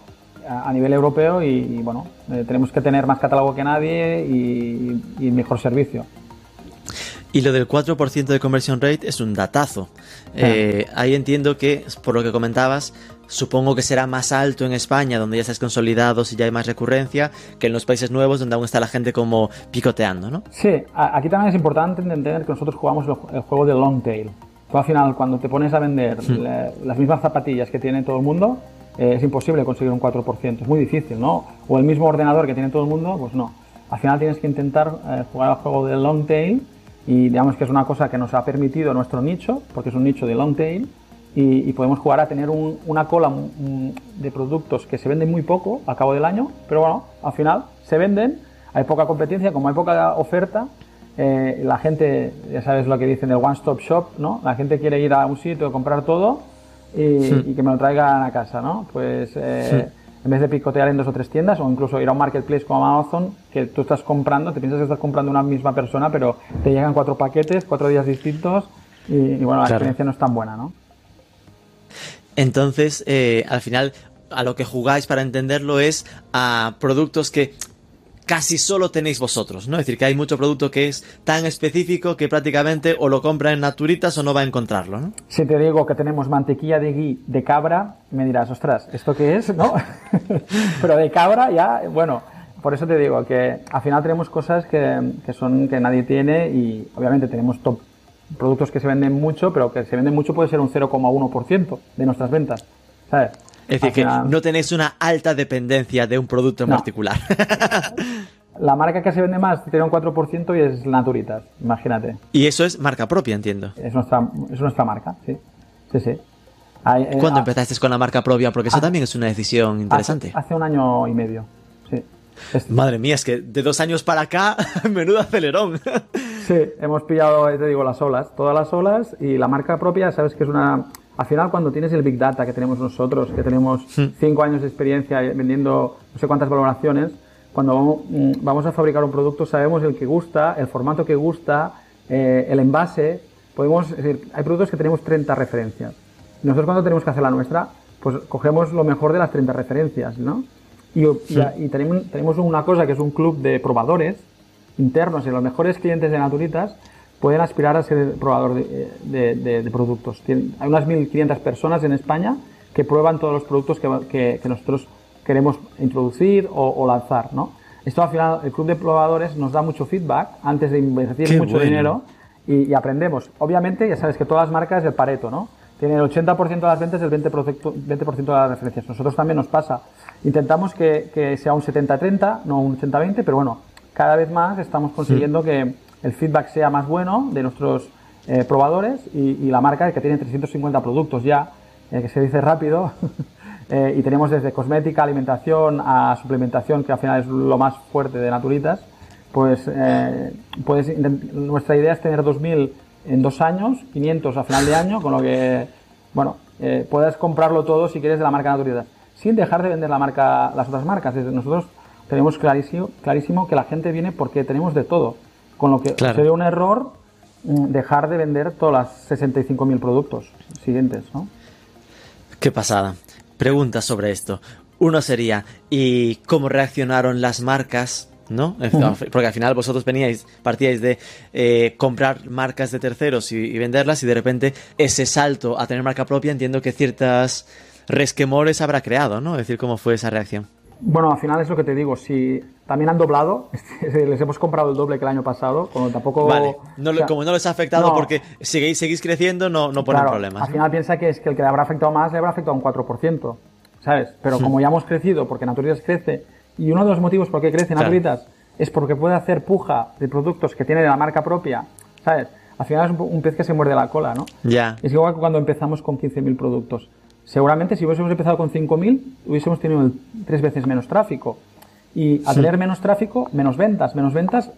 a, a nivel europeo y, y, bueno, eh, tenemos que tener más catálogo que nadie y, y mejor servicio. Y lo del 4% de conversion rate es un datazo. Eh, ahí entiendo que, por lo que comentabas, supongo que será más alto en España, donde ya estáis consolidados y ya hay más recurrencia, que en los países nuevos, donde aún está la gente como picoteando, ¿no? Sí, aquí también es importante entender que nosotros jugamos el, juego de long tail. Tú al final, cuando te pones a vender la- las mismas zapatillas que tiene todo el mundo, eh, es imposible conseguir un 4%. Es muy difícil, ¿no? O el mismo ordenador que tiene todo el mundo, pues no. Al final tienes que intentar eh, jugar al juego de long tail y digamos que es una cosa que nos ha permitido nuestro nicho, porque es un nicho de long tail, y, y podemos jugar a tener un- una cola mm, de productos que se venden muy poco al cabo del año, pero bueno, al final se venden, hay poca competencia, como hay poca oferta, eh, la gente, ya sabes lo que dicen del one stop shop, ¿no? La gente quiere ir a un sitio, comprar todo y, y que me lo traigan a casa, ¿no? Pues eh, en vez de picotear en dos o tres tiendas o incluso ir a un marketplace como Amazon, que tú estás comprando, te piensas que estás comprando una misma persona, pero te llegan cuatro paquetes, cuatro días distintos y, y bueno, la Claro. experiencia no es tan buena, ¿no? Entonces, eh, al final, a lo que jugáis para entenderlo es a productos que casi solo tenéis vosotros, ¿no? Es decir, que hay mucho producto que es tan específico que prácticamente o lo compra en Naturitas o no va a encontrarlo, ¿no? Si te digo que tenemos mantequilla de ghee de cabra, me dirás, ostras, ¿esto qué es? ¿No? Pero de cabra ya, bueno, por eso te digo que al final tenemos cosas que, que son que nadie tiene y obviamente tenemos top productos que se venden mucho, pero que se venden mucho puede ser un 0,1% de nuestras ventas, ¿sabes? Es decir, que no tenéis una alta dependencia de un producto en No. particular. La marca que se vende más tiene un 4% y es Naturitas, imagínate. y eso es marca propia, entiendo. Es nuestra, es nuestra marca, sí. Sí, sí. Hay- eh, ¿Cuándo ah, empezaste con la marca propia? Porque eso ah, también es una decisión interesante. Hace, hace un año y medio, Madre mía, es que de dos años para acá, menudo acelerón. Sí, hemos pillado, te digo, las olas, todas las olas y la marca propia, sabes que es una... Al final, cuando tienes el Big Data que tenemos nosotros, que tenemos cinco años de experiencia vendiendo no sé cuántas valoraciones, cuando mm, vamos a fabricar un producto sabemos el que gusta, el formato que gusta, eh, el envase. Podemos, es decir, hay productos que tenemos 30 referencias. Nosotros cuando tenemos que hacer la nuestra, pues cogemos lo mejor de las 30 referencias, ¿no? Y, y- y tenemos, tenemos una cosa que es un club de probadores internos y los mejores clientes de Naturitas pueden aspirar a ser probador de, de- de- de productos. Tien- hay unas 1.500 personas en España que prueban todos los productos que, va- que- que nosotros queremos introducir o, o lanzar, ¿no? Esto al final, el club de probadores nos da mucho feedback antes de invertir Qué mucho bueno. dinero y, y aprendemos. Obviamente, ya sabes que todas las marcas el Pareto, ¿no? Tiene el 80% de las ventas y el 20%, 20 de las referencias. Nosotros también nos pasa. Intentamos que, que sea un 70-30, no un 80-20, pero bueno, cada vez más estamos consiguiendo que el feedback sea más bueno de nuestros eh, probadores y, la marca que tiene 350 productos ya, eh, que se dice rápido, eh, y tenemos desde cosmética, alimentación a suplementación, que al final es lo más fuerte de Naturitas, pues, pues nuestra idea es tener 2.000 en dos años, 500 a final de año, con lo que, bueno, puedes comprarlo todo si quieres de la marca Naturitas, sin dejar de vender la marca, las otras marcas. Nosotros tenemos clarísimo, clarísimo que la gente viene porque tenemos de todo, con lo que sería un error Mm, dejar de vender todas las 65.000 productos siguientes, ¿no? Qué pasada. Preguntas sobre esto. Uno sería, ¿y cómo reaccionaron las marcas? ¿No? Porque al final vosotros veníais, partíais de eh, comprar marcas de terceros y, venderlas y de repente ese salto a tener marca propia entiendo que ciertas resquemores habrá creado, ¿no? Es decir, ¿cómo fue esa reacción? Bueno, al final es lo que te digo, si también han doblado, les hemos comprado el doble que el año pasado, como tampoco... Vale, como no les ha afectado porque seguís, seguís creciendo, no, no ponen problemas. Al final piensa que es que el que le habrá afectado más le habrá afectado un 4%, ¿sabes? Pero como ya hemos crecido, porque Naturitas crece, y uno de los motivos por qué crece Naturitas es porque puede hacer puja de productos que tiene de la marca propia, ¿sabes? Al final es un, pez que se muerde la cola, ¿no? Ya. Es igual que cuando empezamos con 15.000 productos. Seguramente si hubiésemos empezado con 5.000, hubiésemos tenido tres veces menos tráfico. Y al tener menos tráfico, menos ventas, menos ventas,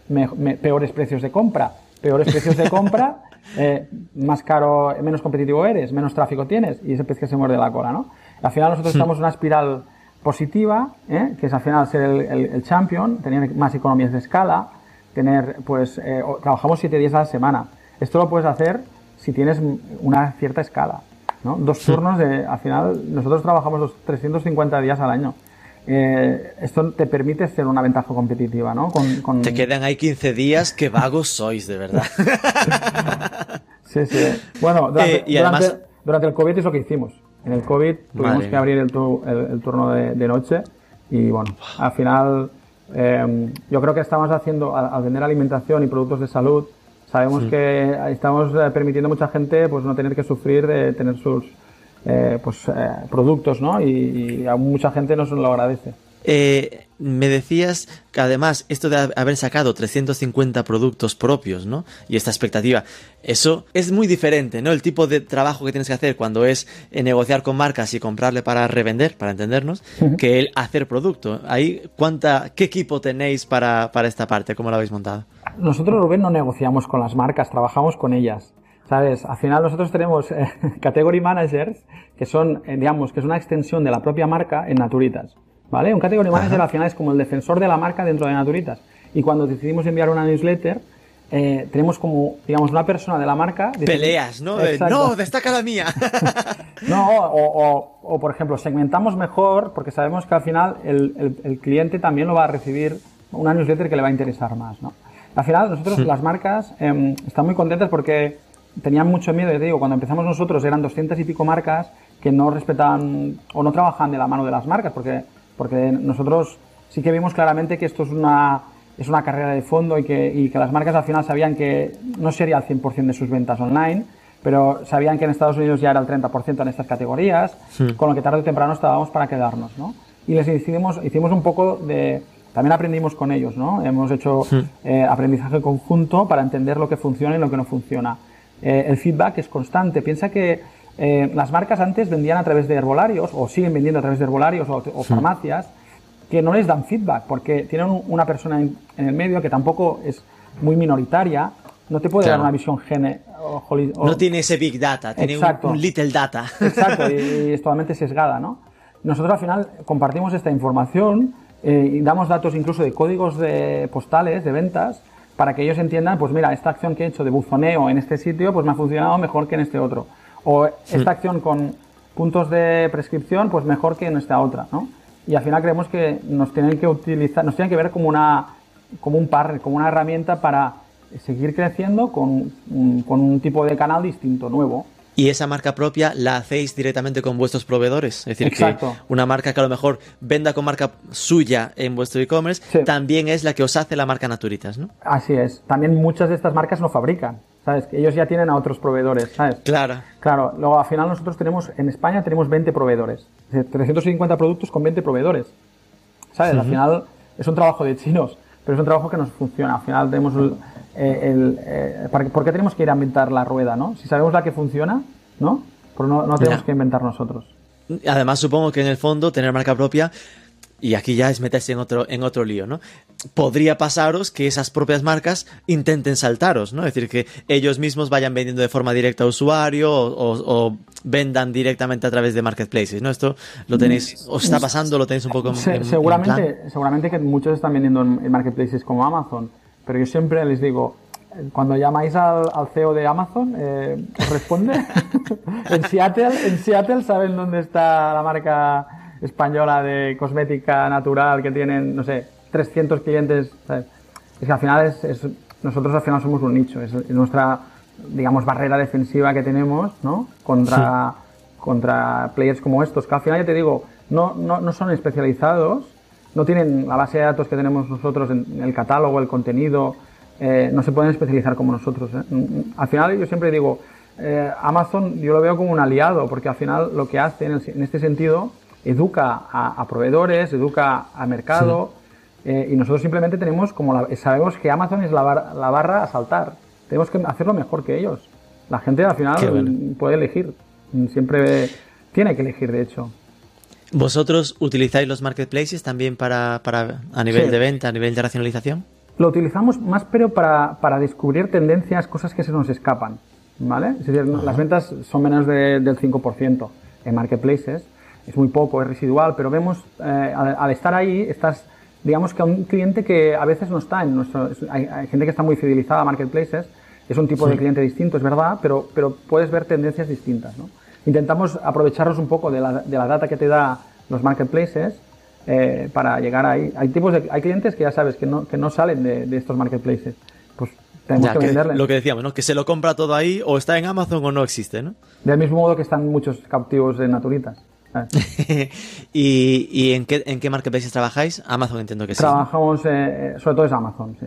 peores precios de compra. Peores precios de compra, eh, más caro, menos competitivo eres, menos tráfico tienes y ese pez que se muerde la cola, ¿no? Al final nosotros estamos en una espiral positiva, ¿eh? que es al final ser el, champion, tener más economías de escala, tener, pues, eh, trabajamos siete días a la semana. Esto lo puedes hacer si tienes una cierta escala. Dos turnos de, al final, nosotros trabajamos los 350 días al año. Eh, esto te permite ser una ventaja competitiva, ¿no? Con, Te quedan ahí 15 días, que vagos sois, de verdad. sí, sí. Bueno, durante, eh, durante, el COVID es lo que hicimos. En el COVID tuvimos que abrir el, turno de, noche y bueno, al final eh, yo creo que estamos haciendo, al vender alimentación y productos de salud, Sabemos que estamos eh, permitiendo a mucha gente pues no tener que sufrir de tener sus eh, pues, eh, productos, ¿no? Y, a mucha gente nos lo agradece. Me decías que además esto de haber sacado 350 productos propios, ¿no? Y esta expectativa, eso es muy diferente, ¿no? El tipo de trabajo que tienes que hacer cuando es negociar con marcas y comprarle para revender, para entendernos, que el hacer producto. Ahí, ¿cuánta, ¿Qué equipo tenéis para, para esta parte? ¿Cómo lo habéis montado? nosotros, Rubén, no negociamos con las marcas, trabajamos con ellas. ¿Sabes? Al final nosotros tenemos eh, category managers, que son, eh, digamos, que es una extensión de la propia marca en Naturitas. ¿Vale? Un category manager al final es como el defensor de la marca dentro de Naturitas. Y cuando decidimos enviar una newsletter, eh, tenemos como, digamos, una persona de la marca. Peleas, ¿no? no, destaca la mía. no, o, o, por ejemplo, segmentamos mejor porque sabemos que al final el, el, el, cliente también lo va a recibir una newsletter que le va a interesar más, ¿no? Al final, nosotros, las marcas, eh, están muy contentas porque tenían mucho miedo, te digo, cuando empezamos nosotros eran 200 y pico marcas que no respetaban o no trabajaban de la mano de las marcas, porque, porque nosotros sí que vimos claramente que esto es una, es una carrera de fondo y que, y que las marcas al final sabían que no sería el 100% de sus ventas online, pero sabían que en Estados Unidos ya era el 30% en estas categorías, con lo que tarde o temprano estábamos para quedarnos, ¿no? Y les hicimos, hicimos un poco de, también aprendimos con ellos, ¿no? Hemos hecho eh, aprendizaje conjunto para entender lo que funciona y lo que no funciona. Eh, el feedback es constante. Piensa que eh, las marcas antes vendían a través de herbolarios o siguen vendiendo a través de herbolarios o, farmacias que no les dan feedback porque tienen una persona en, el medio que tampoco es muy minoritaria, no te puede dar una visión gene. no tiene ese big data, tiene un, little data. Exacto, y, es totalmente sesgada, ¿no? Nosotros al final compartimos esta información eh, y damos datos incluso de códigos de postales de ventas para que ellos entiendan, pues mira, esta acción que he hecho de buzoneo en este sitio, pues me ha funcionado mejor que en este otro. O esta acción con puntos de prescripción, pues mejor que en esta otra, ¿no? Y al final creemos que nos tienen que utilizar, nos tienen que ver como una, como un par, como una herramienta para seguir creciendo con, con un tipo de canal distinto, nuevo. Y esa marca propia la hacéis directamente con vuestros proveedores. Es decir, que una marca que a lo mejor venda con marca suya en vuestro e-commerce, también es la que os hace la marca Naturitas, ¿no? Así es. También muchas de estas marcas no fabrican. ¿Sabes? Que ellos ya tienen a otros proveedores, ¿sabes? Claro. Claro, luego al final nosotros tenemos, en España tenemos 20 proveedores, es decir, 350 productos con 20 proveedores, ¿sabes? Al final es un trabajo de chinos, pero es un trabajo que nos funciona, al final tenemos el... eh, el, eh, ¿para qué- ¿Por qué tenemos que ir a inventar la rueda, no? Si sabemos la que funciona, ¿no? Pues no, no tenemos Ya. que inventar nosotros. Además, supongo que en el fondo tener marca propia, y aquí ya es meterse en otro, en otro lío, ¿no? Podría pasaros que esas propias marcas intenten saltaros, ¿no? Es decir, que ellos mismos vayan vendiendo de forma directa a usuario o, o- o vendan directamente a través de marketplaces, ¿no? Esto lo tenéis, os está pasando, lo tenéis un poco en, plan? seguramente, seguramente que muchos están vendiendo en, marketplaces como Amazon, pero yo siempre les digo, cuando llamáis al, al CEO de Amazon, eh, ¿os responde? en, Seattle, en Seattle saben dónde está la marca española de cosmética natural que tienen, no sé, 300 clientes. ¿sabes? Es que al final es, es- nosotros al final somos un nicho, es, es nuestra, digamos, barrera defensiva que tenemos, ¿no? Contra, contra players como estos, que al final ya te digo, no, no, no son especializados, no tienen la base de datos que tenemos nosotros en, en el catálogo, el contenido, eh, no se pueden especializar como nosotros. ¿eh? Mm, mm. Al final yo siempre digo, eh, Amazon yo lo veo como un aliado, porque al final lo que hace en, el- en este sentido, educa a, a proveedores, educa al mercado, eh, y nosotros simplemente tenemos como la- sabemos que Amazon es la, bar- la barra a saltar. Tenemos que hacerlo mejor que ellos. La gente al final bueno. puede elegir. Siempre tiene que elegir, de hecho. ¿Vosotros utilizáis los marketplaces también para, para a nivel Sí. de venta, a nivel de racionalización? Lo utilizamos más, pero para, para descubrir tendencias, cosas que se nos escapan. ¿Vale? Es decir, las ventas son menos de- del 5% en marketplaces. Es muy poco, es residual, pero vemos, eh, al, al estar ahí, estás, digamos que a un cliente que a veces no está en nuestro. es- Hay, hay gente que está muy fidelizada a marketplaces, es un tipo de cliente distinto, es verdad, pero, pero puedes ver tendencias distintas. ¿no? Intentamos aprovecharnos un poco de la, de la data que te da los marketplaces eh, para llegar ahí. Hay tipos de, hay clientes que ya sabes que no, que no salen de, de estos marketplaces. Pues tenemos Ya, que que- venderles. lo que decíamos, ¿no? Que se lo compra todo ahí o está en Amazon o no existe, ¿no? Del mismo modo que están muchos cautivos de naturitas. ¿Sabes? ¿Y, y en, qué, en qué marketplaces trabajáis? Amazon entiendo que sí. ¿no? Trabajamos, eh, sobre todo es Amazon, sí.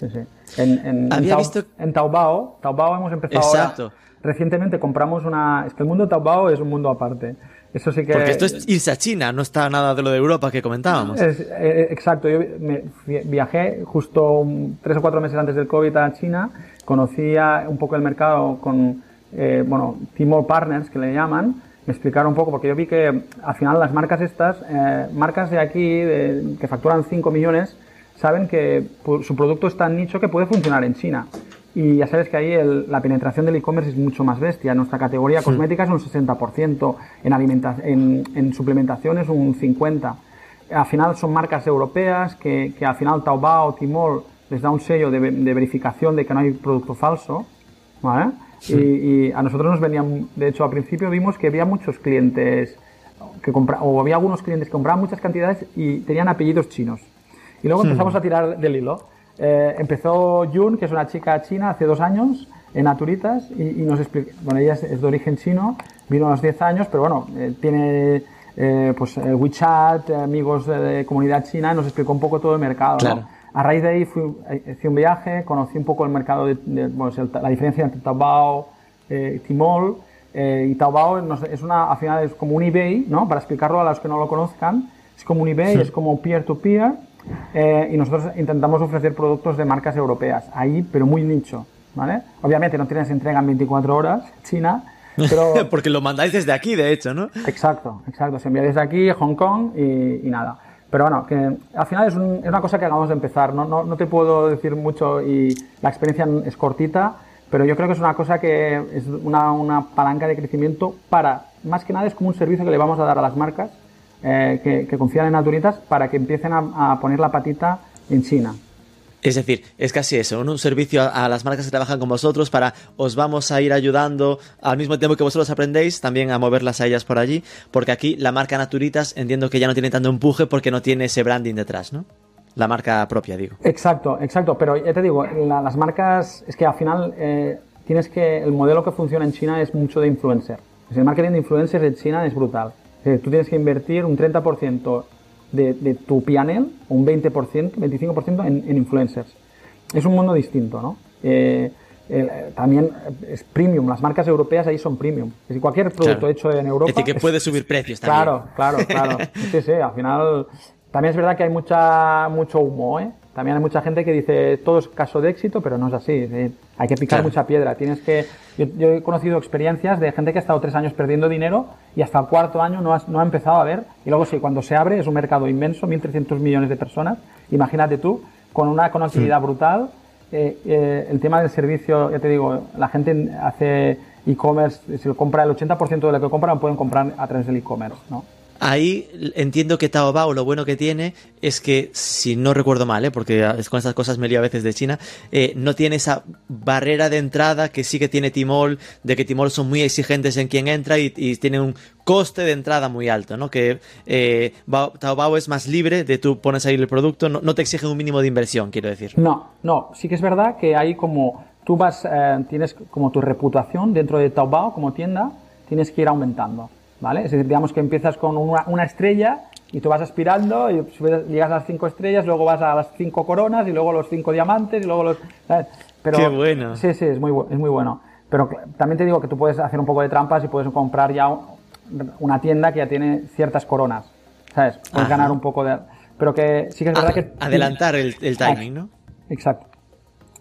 Sí, sí. En, en, Había en, visto- en Taobao, Taobao hemos empezado Exacto. ahora. Recientemente compramos una... Es que el mundo de Taobao es un mundo aparte. Eso sí que... Porque esto es irse a China, no está nada de lo de Europa que comentábamos. Es, eh, exacto, yo me viajé justo un- tres o cuatro meses antes del COVID a China, conocía un poco el mercado con, eh, bueno, Tmall Partners que le llaman, me explicaron un poco, porque yo vi que al final las marcas estas, eh, marcas de aquí de- que facturan 5 millones, saben que su producto es tan nicho que puede funcionar en China. Y ya sabes que ahí el- la penetración del e-commerce es mucho más bestia. Nuestra categoría cosmética es un 60%, en, alimenta en, en suplementación es un 50%. Al final son marcas europeas que, que al final Taobao, Tmall les da un sello de, de verificación de que no hay producto falso. ¿vale? Y, y a nosotros nos venían, de hecho al principio vimos que había muchos clientes que compra, o había algunos clientes que compraban muchas cantidades y tenían apellidos chinos. Y luego empezamos a tirar del hilo. Eh, empezó Jun, que es una chica china, hace dos años, en Naturitas, y, y nos explicó, bueno, ella es, es de origen chino, vino a los 10 años, pero bueno, eh, tiene eh, pues WeChat, amigos de, de comunidad china, y nos explicó un poco todo el mercado. ¿no? A raíz de ahí fui, eh, hice un viaje, conocí un poco el mercado, de, de- bueno, la diferencia entre Taobao eh, y Tmall. eh, y Taobao es una, al final es como un eBay, ¿no? Para explicarlo a los que no lo conozcan, es como un eBay, es como peer-to-peer. eh, y nosotros intentamos ofrecer productos de marcas europeas, ahí, pero muy nicho, ¿vale? Obviamente no tienes entrega en 24 horas, China, pero Porque lo mandáis desde aquí, de hecho, ¿no? Exacto, exacto. Se envía desde aquí, Hong Kong y, y nada. Pero bueno, que al final es, un- es una cosa que acabamos de empezar. No, no, no te puedo decir mucho y la experiencia es cortita, pero yo creo que es una cosa que es una, una palanca de crecimiento para, más que nada es como un servicio que le vamos a dar a las marcas eh, que, que confían en Naturitas para que empiecen a, a poner la patita en China. Es decir, es casi eso, un servicio a, las marcas que trabajan con vosotros para os vamos a ir ayudando al mismo tiempo que vosotros aprendéis también a moverlas a ellas por allí, porque aquí la marca Naturitas entiendo que ya no tiene tanto empuje porque no tiene ese branding detrás, ¿no? La marca propia, digo. Exacto, exacto. Pero ya te digo, la- las marcas, es que al final eh, tienes que, el modelo que funciona en China es mucho de influencer. El marketing de influencers en China es brutal. Tú tienes que invertir un 30% de, de tu PNL, un 20%, 25% en, en influencers. Es un mundo distinto, ¿no? Eh, eh, también es premium, las marcas europeas ahí son premium. Es decir, cualquier producto Claro. hecho en Europa. Es decir, que puede subir precios también. Claro, claro, claro. Sí, sí, al final también es verdad que hay mucha mucho humo, ¿eh? También hay mucha gente que dice todo es caso de éxito, pero no es así. hay que picar Claro. mucha piedra. Tienes que. Yo, yo he conocido experiencias de gente que ha estado tres años perdiendo dinero y hasta el cuarto año no, has- no ha empezado a ver. Y luego sí, cuando se abre es un mercado inmenso, 1.300 millones de personas. Imagínate tú, con una conectividad brutal. eh, eh, el tema del servicio, ya te digo, la gente hace e-commerce, si lo compra el 80% de lo que compran, pueden comprar a través del e-commerce, ¿no? Ahí entiendo que Taobao lo bueno que tiene es que, si no recuerdo mal, ¿eh? porque con estas cosas me lío a veces de China, eh, no tiene esa barrera de entrada que sí que tiene Tmall, de que Tmall son muy exigentes en quien entra y, y tiene un coste de entrada muy alto, ¿no? Que eh, Bao- Taobao es más libre de tú pones ahí el producto, no, no te exige un mínimo de inversión, quiero decir. No, no, sí que es verdad que hay como tú vas, eh, tienes como tu reputación dentro de Taobao como tienda, tienes que ir aumentando, ¿vale? Es decir, digamos que empiezas con una, una estrella y tú vas aspirando y subes- llegas a las cinco estrellas, luego vas a las cinco coronas y luego los cinco diamantes y luego los... ¿sabes? Pero, Qué bueno. Sí, sí, es muy, es muy bueno. Pero también te digo que tú puedes hacer un poco de trampas y puedes comprar ya un- una tienda que ya tiene ciertas coronas, ¿sabes? Puedes Ajá. ganar un poco de... Pero que sí que es verdad A- que... adelantar el, el timing, ¿no? Exacto.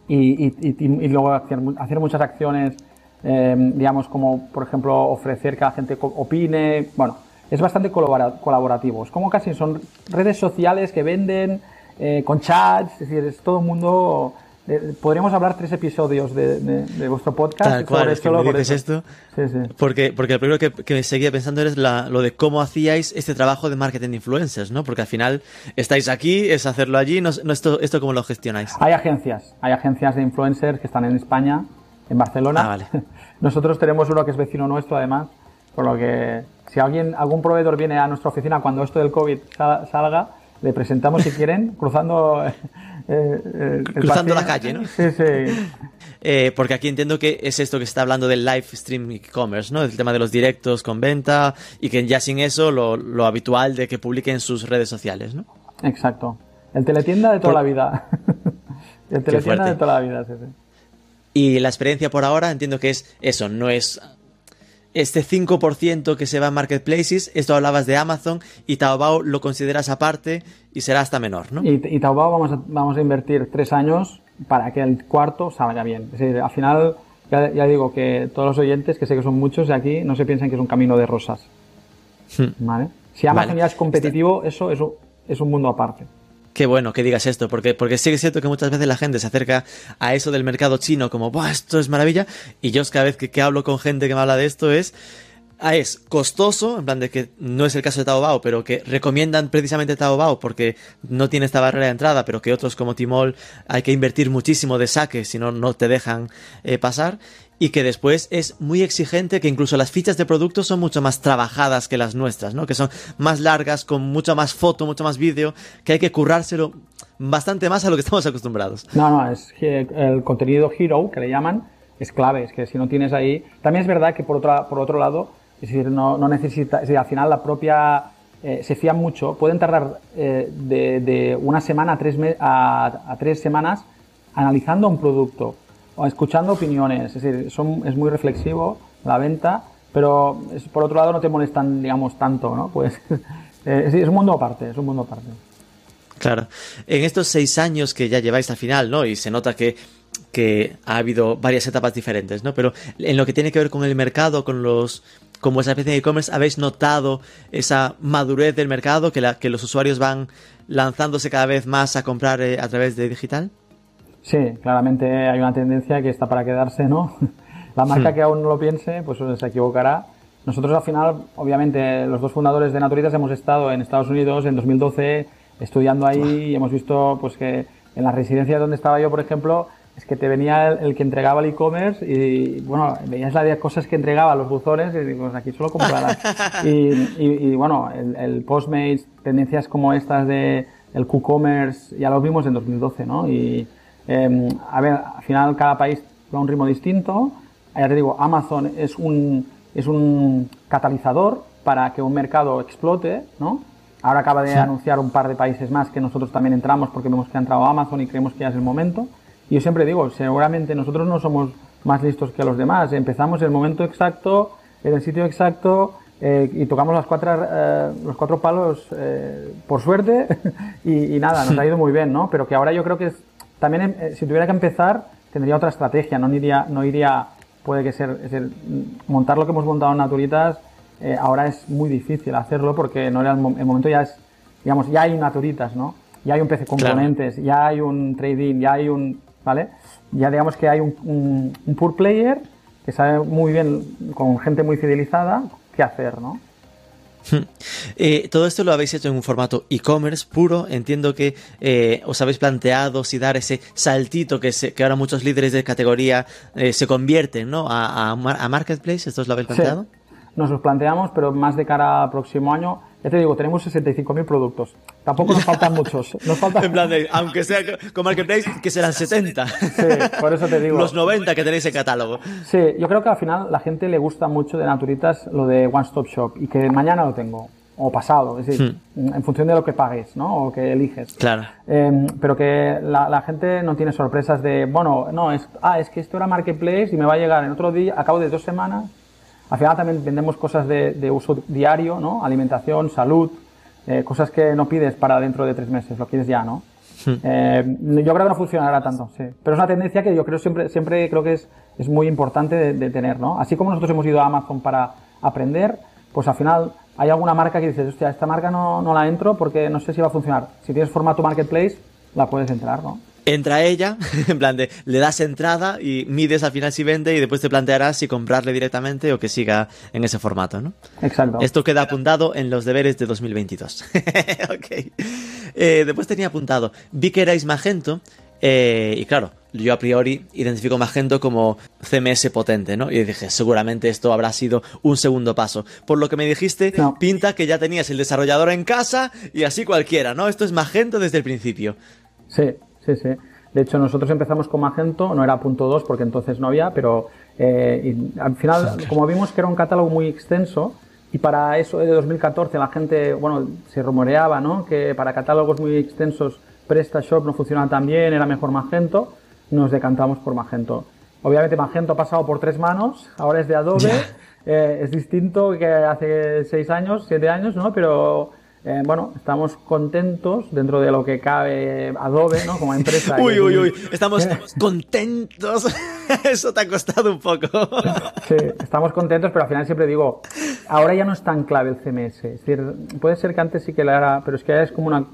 Y, y- y- y luego hacer muchas acciones, eh, digamos, como por ejemplo ofrecer que la gente opine. Bueno, es bastante colabora- colaborativo. Es como casi son redes sociales que venden eh, con chats, es decir, es todo el mundo. eh, podríamos hablar tres episodios de, de- de vuestro podcast. Tal cual, sobre es que solo me dices esto. Sí, sí. Porque, porque lo primero que, que seguía pensando es la- lo de cómo hacíais este trabajo de marketing de influencers, ¿no? Porque al final estáis aquí, es hacerlo allí, no, no esto, esto cómo lo gestionáis. Hay agencias, hay agencias de influencers que están en España, en Barcelona. Ah, vale. Nosotros tenemos uno que es vecino nuestro, además, por lo que si alguien, algún proveedor viene a nuestra oficina cuando esto del COVID sal- salga, le presentamos si quieren, cruzando, eh, eh, Cruzando la calle, ¿no? Sí, sí. Eh, porque aquí entiendo que es esto que se está hablando del live stream e-commerce, ¿no? El tema de los directos con venta y que ya sin eso lo, lo habitual de que publiquen en sus redes sociales, ¿no? Exacto. El teletienda de toda Por- la vida. el teletienda de toda la vida, sí, sí. Y la experiencia por ahora entiendo que es eso, no es este 5% que se va en marketplaces, esto hablabas de Amazon y Taobao lo consideras aparte y será hasta menor, ¿no? Y, y Taobao vamos a, vamos a invertir tres años para que el cuarto salga bien. Es decir, al final, ya, ya digo que todos los oyentes, que sé que son muchos de aquí, no se piensen que es un camino de rosas. ¿Vale? Si Amazon Vale. ya es competitivo, eso es un, es un mundo aparte. Qué bueno que digas esto, porque, porque sí que es cierto que muchas veces la gente se acerca a eso del mercado chino como, Buah, esto es maravilla, y yo cada vez que, que hablo con gente que me habla de esto es, ah, es costoso, en plan de que no es el caso de Taobao, pero que recomiendan precisamente Taobao porque no tiene esta barrera de entrada, pero que otros como Tmall hay que invertir muchísimo de saque, si no, no te dejan eh, pasar. Y que después es muy exigente, que incluso las fichas de productos son mucho más trabajadas que las nuestras, ¿no? Que son más largas, con mucha más foto, mucho más vídeo, que hay que currárselo bastante más a lo que estamos acostumbrados. No, no, es el contenido hero, que le llaman, es clave. Es que si no tienes ahí. También es verdad que por, otra, por otro lado, es decir, no, no necesita. Es al final la propia. eh, se fían mucho. Pueden tardar eh, de, de una semana a tres, me- a, a tres semanas analizando un producto o escuchando opiniones. Es decir, son, es muy reflexivo la venta, pero es- por otro lado no te molestan, digamos, tanto, ¿no? Pues eh, es, es un mundo aparte, es un mundo aparte. Claro. En estos seis años que ya lleváis al final, ¿no? Y se nota que, que ha habido varias etapas diferentes, ¿no? Pero en lo que tiene que ver con el mercado, con los con vuestra especie de e-commerce, ¿habéis notado esa madurez del mercado, que, la, que los usuarios van lanzándose cada vez más a comprar eh, a través de digital? Sí, claramente hay una tendencia que está para quedarse, ¿no? La marca que aún no lo piense, pues se equivocará. Nosotros al final, obviamente, los dos fundadores de Naturitas hemos estado en Estados Unidos en 2012 estudiando ahí y hemos visto pues que en la residencia donde estaba yo, por ejemplo, es que te venía el, el que entregaba el e-commerce y, bueno, veías la de cosas que entregaba los buzones y pues aquí solo comprarás. y, y, y, bueno, el, el Postmates, tendencias como estas de el QCommerce, ya lo vimos en 2012, ¿no? Y, eh, a ver, al final cada país va a un ritmo distinto. Ya te digo, Amazon es un, es un catalizador para que un mercado explote, ¿no? Ahora acaba de anunciar un par de países más que nosotros también entramos porque vemos que ha entrado Amazon y creemos que ya es el momento. Y yo siempre digo, seguramente nosotros no somos más listos que los demás. Empezamos en el momento exacto, en el sitio exacto, eh, y tocamos las cuatro, eh, los cuatro palos eh, por suerte y, y, nada, nos ha ido muy bien, ¿no? Pero que ahora yo creo que es, también eh, si tuviera que empezar tendría otra estrategia, no iría, no iría puede que ser, es el, montar lo que hemos montado en Naturitas eh, ahora es muy difícil hacerlo porque no era el, el, momento ya es, digamos, ya hay Naturitas, ¿no? Ya hay un PC componentes, claro. ya hay un trading, ya hay un, ¿vale? Ya digamos que hay un, un, un pure player que sabe muy bien, con gente muy fidelizada, qué hacer, ¿no? Eh, todo esto lo habéis hecho en un formato e-commerce puro. Entiendo que eh, os habéis planteado si dar ese saltito que, se, que ahora muchos líderes de categoría eh, se convierten ¿no? a, a, a, Marketplace. ¿Esto os lo habéis planteado? Sí. Nos lo planteamos, pero más de cara al próximo año. Ya te digo, tenemos 65.000 productos. Tampoco nos faltan muchos. Nos faltan... En plan de, aunque sea con Marketplace, que serán 70. Sí, por eso te digo. Los 90 que tenéis en catálogo. Sí, yo creo que al final la gente le gusta mucho de Naturitas lo de One Stop Shop y que mañana lo tengo o pasado, es decir, hmm. en función de lo que pagues, ¿no? O que eliges. Claro. Eh, pero que la, la, gente no tiene sorpresas de, bueno, no, es, ah, es que esto era Marketplace y me va a llegar en otro día, a cabo de dos semanas. Al final también vendemos cosas de, de uso diario, ¿no? Alimentación, salud, eh, cosas que no pides para dentro de tres meses, lo quieres ya, ¿no? Hmm. Eh, yo creo que no funcionará tanto, sí. Pero es una tendencia que yo creo siempre, siempre creo que es, es muy importante de, de tener, ¿no? Así como nosotros hemos ido a Amazon para aprender, pues al final hay alguna marca que dices, hostia, esta marca no, no la entro porque no sé si va a funcionar. Si tienes formato marketplace, la puedes entrar, ¿no? Entra ella, en plan de, le das entrada y mides al final si vende y después te plantearás si comprarle directamente o que siga en ese formato, ¿no? Exacto. Esto queda apuntado en los deberes de 2022. ok. Eh, después tenía apuntado, vi que erais Magento eh, y claro, yo a priori identifico Magento como CMS potente, ¿no? Y dije, seguramente esto habrá sido un segundo paso. Por lo que me dijiste, no. pinta que ya tenías el desarrollador en casa y así cualquiera, ¿no? Esto es Magento desde el principio. Sí, sí, sí. De hecho, nosotros empezamos con Magento, no era punto 2 porque entonces no había, pero eh, y al final, como vimos que era un catálogo muy extenso, y para eso de 2014 la gente, bueno, se rumoreaba, ¿no? Que para catálogos muy extensos PrestaShop no funcionaba tan bien, era mejor Magento, nos decantamos por Magento. Obviamente Magento ha pasado por tres manos, ahora es de Adobe, eh, es distinto que hace seis años, siete años, ¿no? Pero eh, bueno, estamos contentos dentro de lo que cabe Adobe, ¿no? Como empresa. uy, uy, uy, estamos contentos. Eso te ha costado un poco. sí, estamos contentos, pero al final siempre digo, ahora ya no es tan clave el CMS. Es decir, puede ser que antes sí que la era, pero es que ahora es como una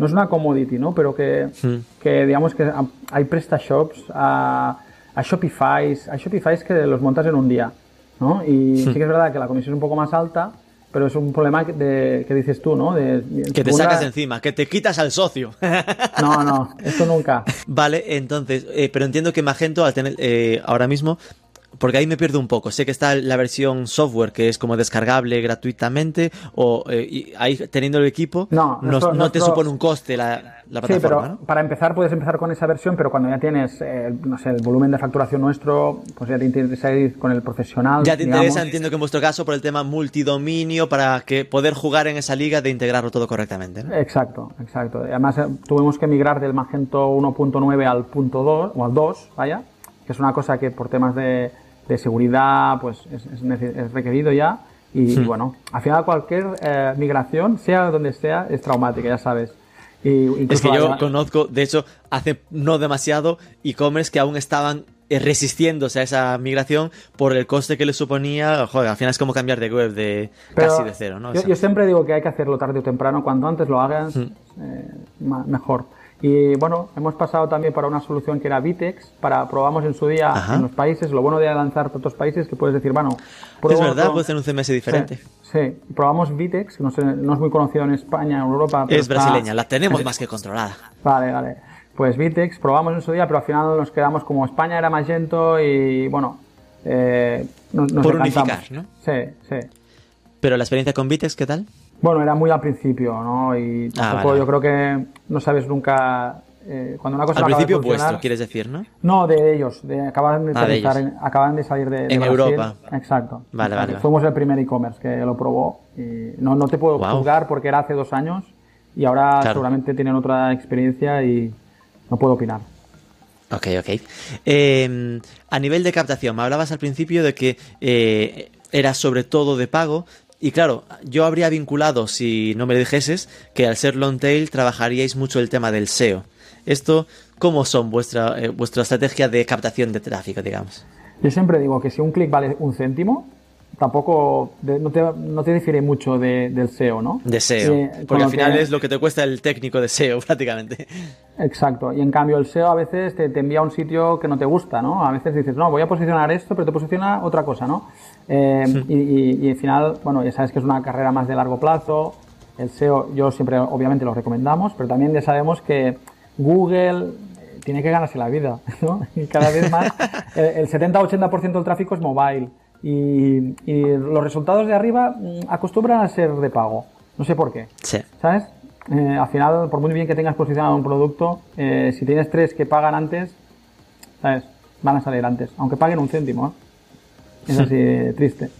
no es una commodity, ¿no? Pero que, hmm. que digamos que hay PrestaShops, a, a Shopify, hay Shopify que los montas en un día, ¿no? Y hmm. sí que es verdad que la comisión es un poco más alta, pero es un problema de, que dices tú, ¿no? De, de, que te una... sacas encima, que te quitas al socio. No, no, esto nunca. Vale, entonces, eh, pero entiendo que Magento al tener eh, ahora mismo porque ahí me pierdo un poco. Sé que está la versión software que es como descargable gratuitamente o eh, ahí teniendo el equipo no, no, nuestro, no nuestro... te supone un coste la, la plataforma. Sí, pero ¿no? para empezar puedes empezar con esa versión, pero cuando ya tienes, eh, no sé, el volumen de facturación nuestro, pues ya te interesa ir con el profesional. Ya te digamos. interesa, entiendo que en vuestro caso, por el tema multidominio, para que poder jugar en esa liga de integrarlo todo correctamente. ¿no? Exacto, exacto. Además eh, tuvimos que migrar del Magento 1.9 al punto 2, o al 2, vaya, que es una cosa que por temas de de seguridad pues es, requerido ya y, sí. y, bueno, al final cualquier eh, migración, sea donde sea, es traumática, ya sabes. Y, es que yo conozco, de hecho, hace no demasiado e-commerce que aún estaban resistiéndose a esa migración por el coste que le suponía, joder, al final es como cambiar de web de Pero casi de cero, ¿no? Yo, yo, siempre digo que hay que hacerlo tarde o temprano, cuanto antes lo hagas, mm. eh, mejor. Y bueno, hemos pasado también para una solución que era Vitex, para probamos en su día Ajá. en los países. Lo bueno de lanzar a otros países es que puedes decir, bueno, es verdad, puede ser un CMS diferente. Sí, sí. probamos Vitex, no, sé, no, es muy conocido en España, en Europa. es está... brasileña, la tenemos más que controlada. Vale, vale. Pues Vitex, probamos en su día, pero al final nos quedamos como España era Magento y bueno, eh, nos, nos Por unificar, ¿no? Sí, sí. Pero la experiencia con Vitex, ¿qué tal? Bueno, era muy al principio, ¿no? Y tampoco ah, vale. yo creo que no sabes nunca eh, cuando una cosa al no principio de vuestro, quieres decir, ¿no? No, de ellos, de, acaban de, ah, de acaban de salir de, de en Brasil. Europa. Exacto. Vale, vale. Fuimos el primer e-commerce que lo probó y no, no te puedo wow. juzgar porque era hace dos años y ahora claro. seguramente tienen otra experiencia y no puedo opinar. Ok, ok. Eh, a nivel de captación, me hablabas al principio de que eh, era sobre todo de pago. Y claro, yo habría vinculado, si no me lo dijeses, que al ser long tail trabajaríais mucho el tema del SEO. Esto, ¿cómo son vuestra, eh, vuestra estrategia de captación de tráfico, digamos? Yo siempre digo que si un clic vale un céntimo, tampoco de- no, te, no te difiere mucho de- del SEO, ¿no? De SEO. Eh, porque al final que- es lo que te cuesta el técnico de SEO, prácticamente. Exacto. Y en cambio el SEO a veces te, te envía a un sitio que no te gusta, ¿no? A veces dices, no, voy a posicionar esto, pero te posiciona otra cosa, ¿no? Eh, y, y- y al final, bueno, ya sabes que es una carrera más de largo plazo. El SEO, yo siempre, obviamente, lo recomendamos, pero también ya sabemos que Google eh, tiene que ganarse la vida, ¿no? Y cada vez más, el, el 70-80% del tráfico es mobile. Y, y los resultados de arriba mm, acostumbran a ser de pago. No sé por qué. Sí. ¿Sabes? Eh, al final, por muy bien que tengas posicionado un producto, eh, si tienes tres que pagan antes, ¿sabes? Van a salir antes, aunque paguen un céntimo. ¿eh? Es así triste.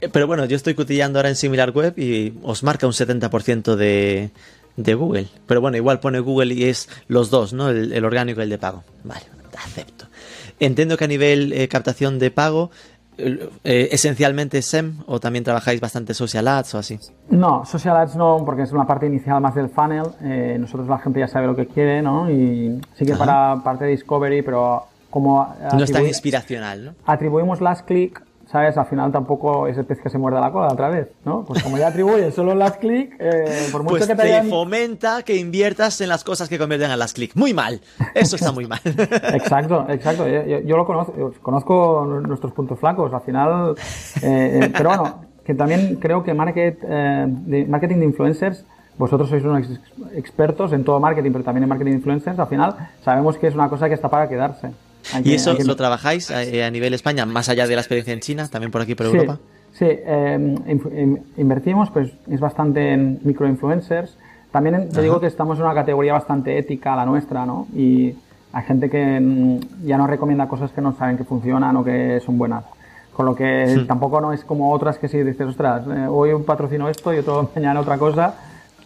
Eh, Pero bueno, yo estoy cotillando ahora en SimilarWeb y os marca un 70% de, de Google. Pero bueno, igual pone Google y es los dos, ¿no? El, el orgánico y el de pago. Vale, acepto. Entiendo que a nivel eh, captación de pago, eh, esencialmente SEM o también trabajáis bastante social ads o así. No, social ads no, porque es una parte inicial más del funnel. Eh, nosotros la gente ya sabe lo que quiere, ¿no? Y sí que Ajá. para parte de discovery, pero como No es tan inspiracional, ¿no? atribuimos last click, ¿sabes? Al final tampoco es el pez que se muerde la cola otra vez, ¿no? Pues como ya atribuyes solo last click, eh, por mucho Pues que te te hayan... fomenta que inviertas en las cosas que convierten a las clics. Muy mal. Eso está muy mal. Exacto, exacto. Yo, lo conozco, yo conozco nuestros puntos flacos. Al final, eh, eh, pero bueno, que también creo que market, eh, de marketing de influencers, vosotros sois unos ex- expertos en todo marketing, pero también en marketing de influencers. Al final, sabemos que es una cosa que está para quedarse. Hay ¿Y que- eso que- lo trabajáis eh, a nivel España, más allá de la experiencia en China, también por aquí, por Sí, Europa? Sí, eh, in- invertimos, pues es bastante en microinfluencers. También en- te digo que estamos en una categoría bastante ética, la nuestra, ¿no? Y hay gente que mm, ya nos recomienda cosas que no saben que funcionan o que son buenas. Con lo que tampoco no es como otras que si dices, ostras, eh, hoy un patrocino esto y otro mañana otra cosa.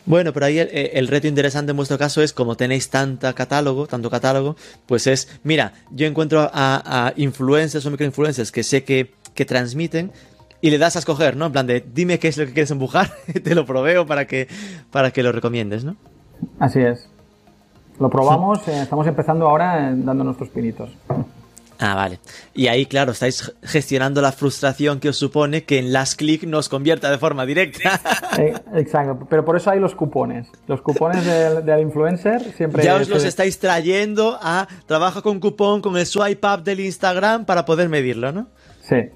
Bueno, pero ahí el, el reto interesante en vuestro caso es como tenéis tanta catálogo, tanto catálogo, pues es, mira, yo encuentro a, a influencers o microinfluencers que sé que, que transmiten y le das a escoger, ¿no? En plan de, dime qué es lo que quieres empujar, te lo proveo para que, para que lo recomiendes, ¿no? Así es. Lo probamos, eh, estamos empezando ahora eh, dando nuestros pinitos. Ah, vale. Y ahí, claro, estáis gestionando la frustración que os supone que en las clic nos convierta de forma directa. Eh, exacto, pero por eso hay los cupones. Los cupones del, del influencer siempre... ya os los estáis trayendo a trabajo con cupón, con el swipe up del Instagram para poder medirlo, ¿no? Sí,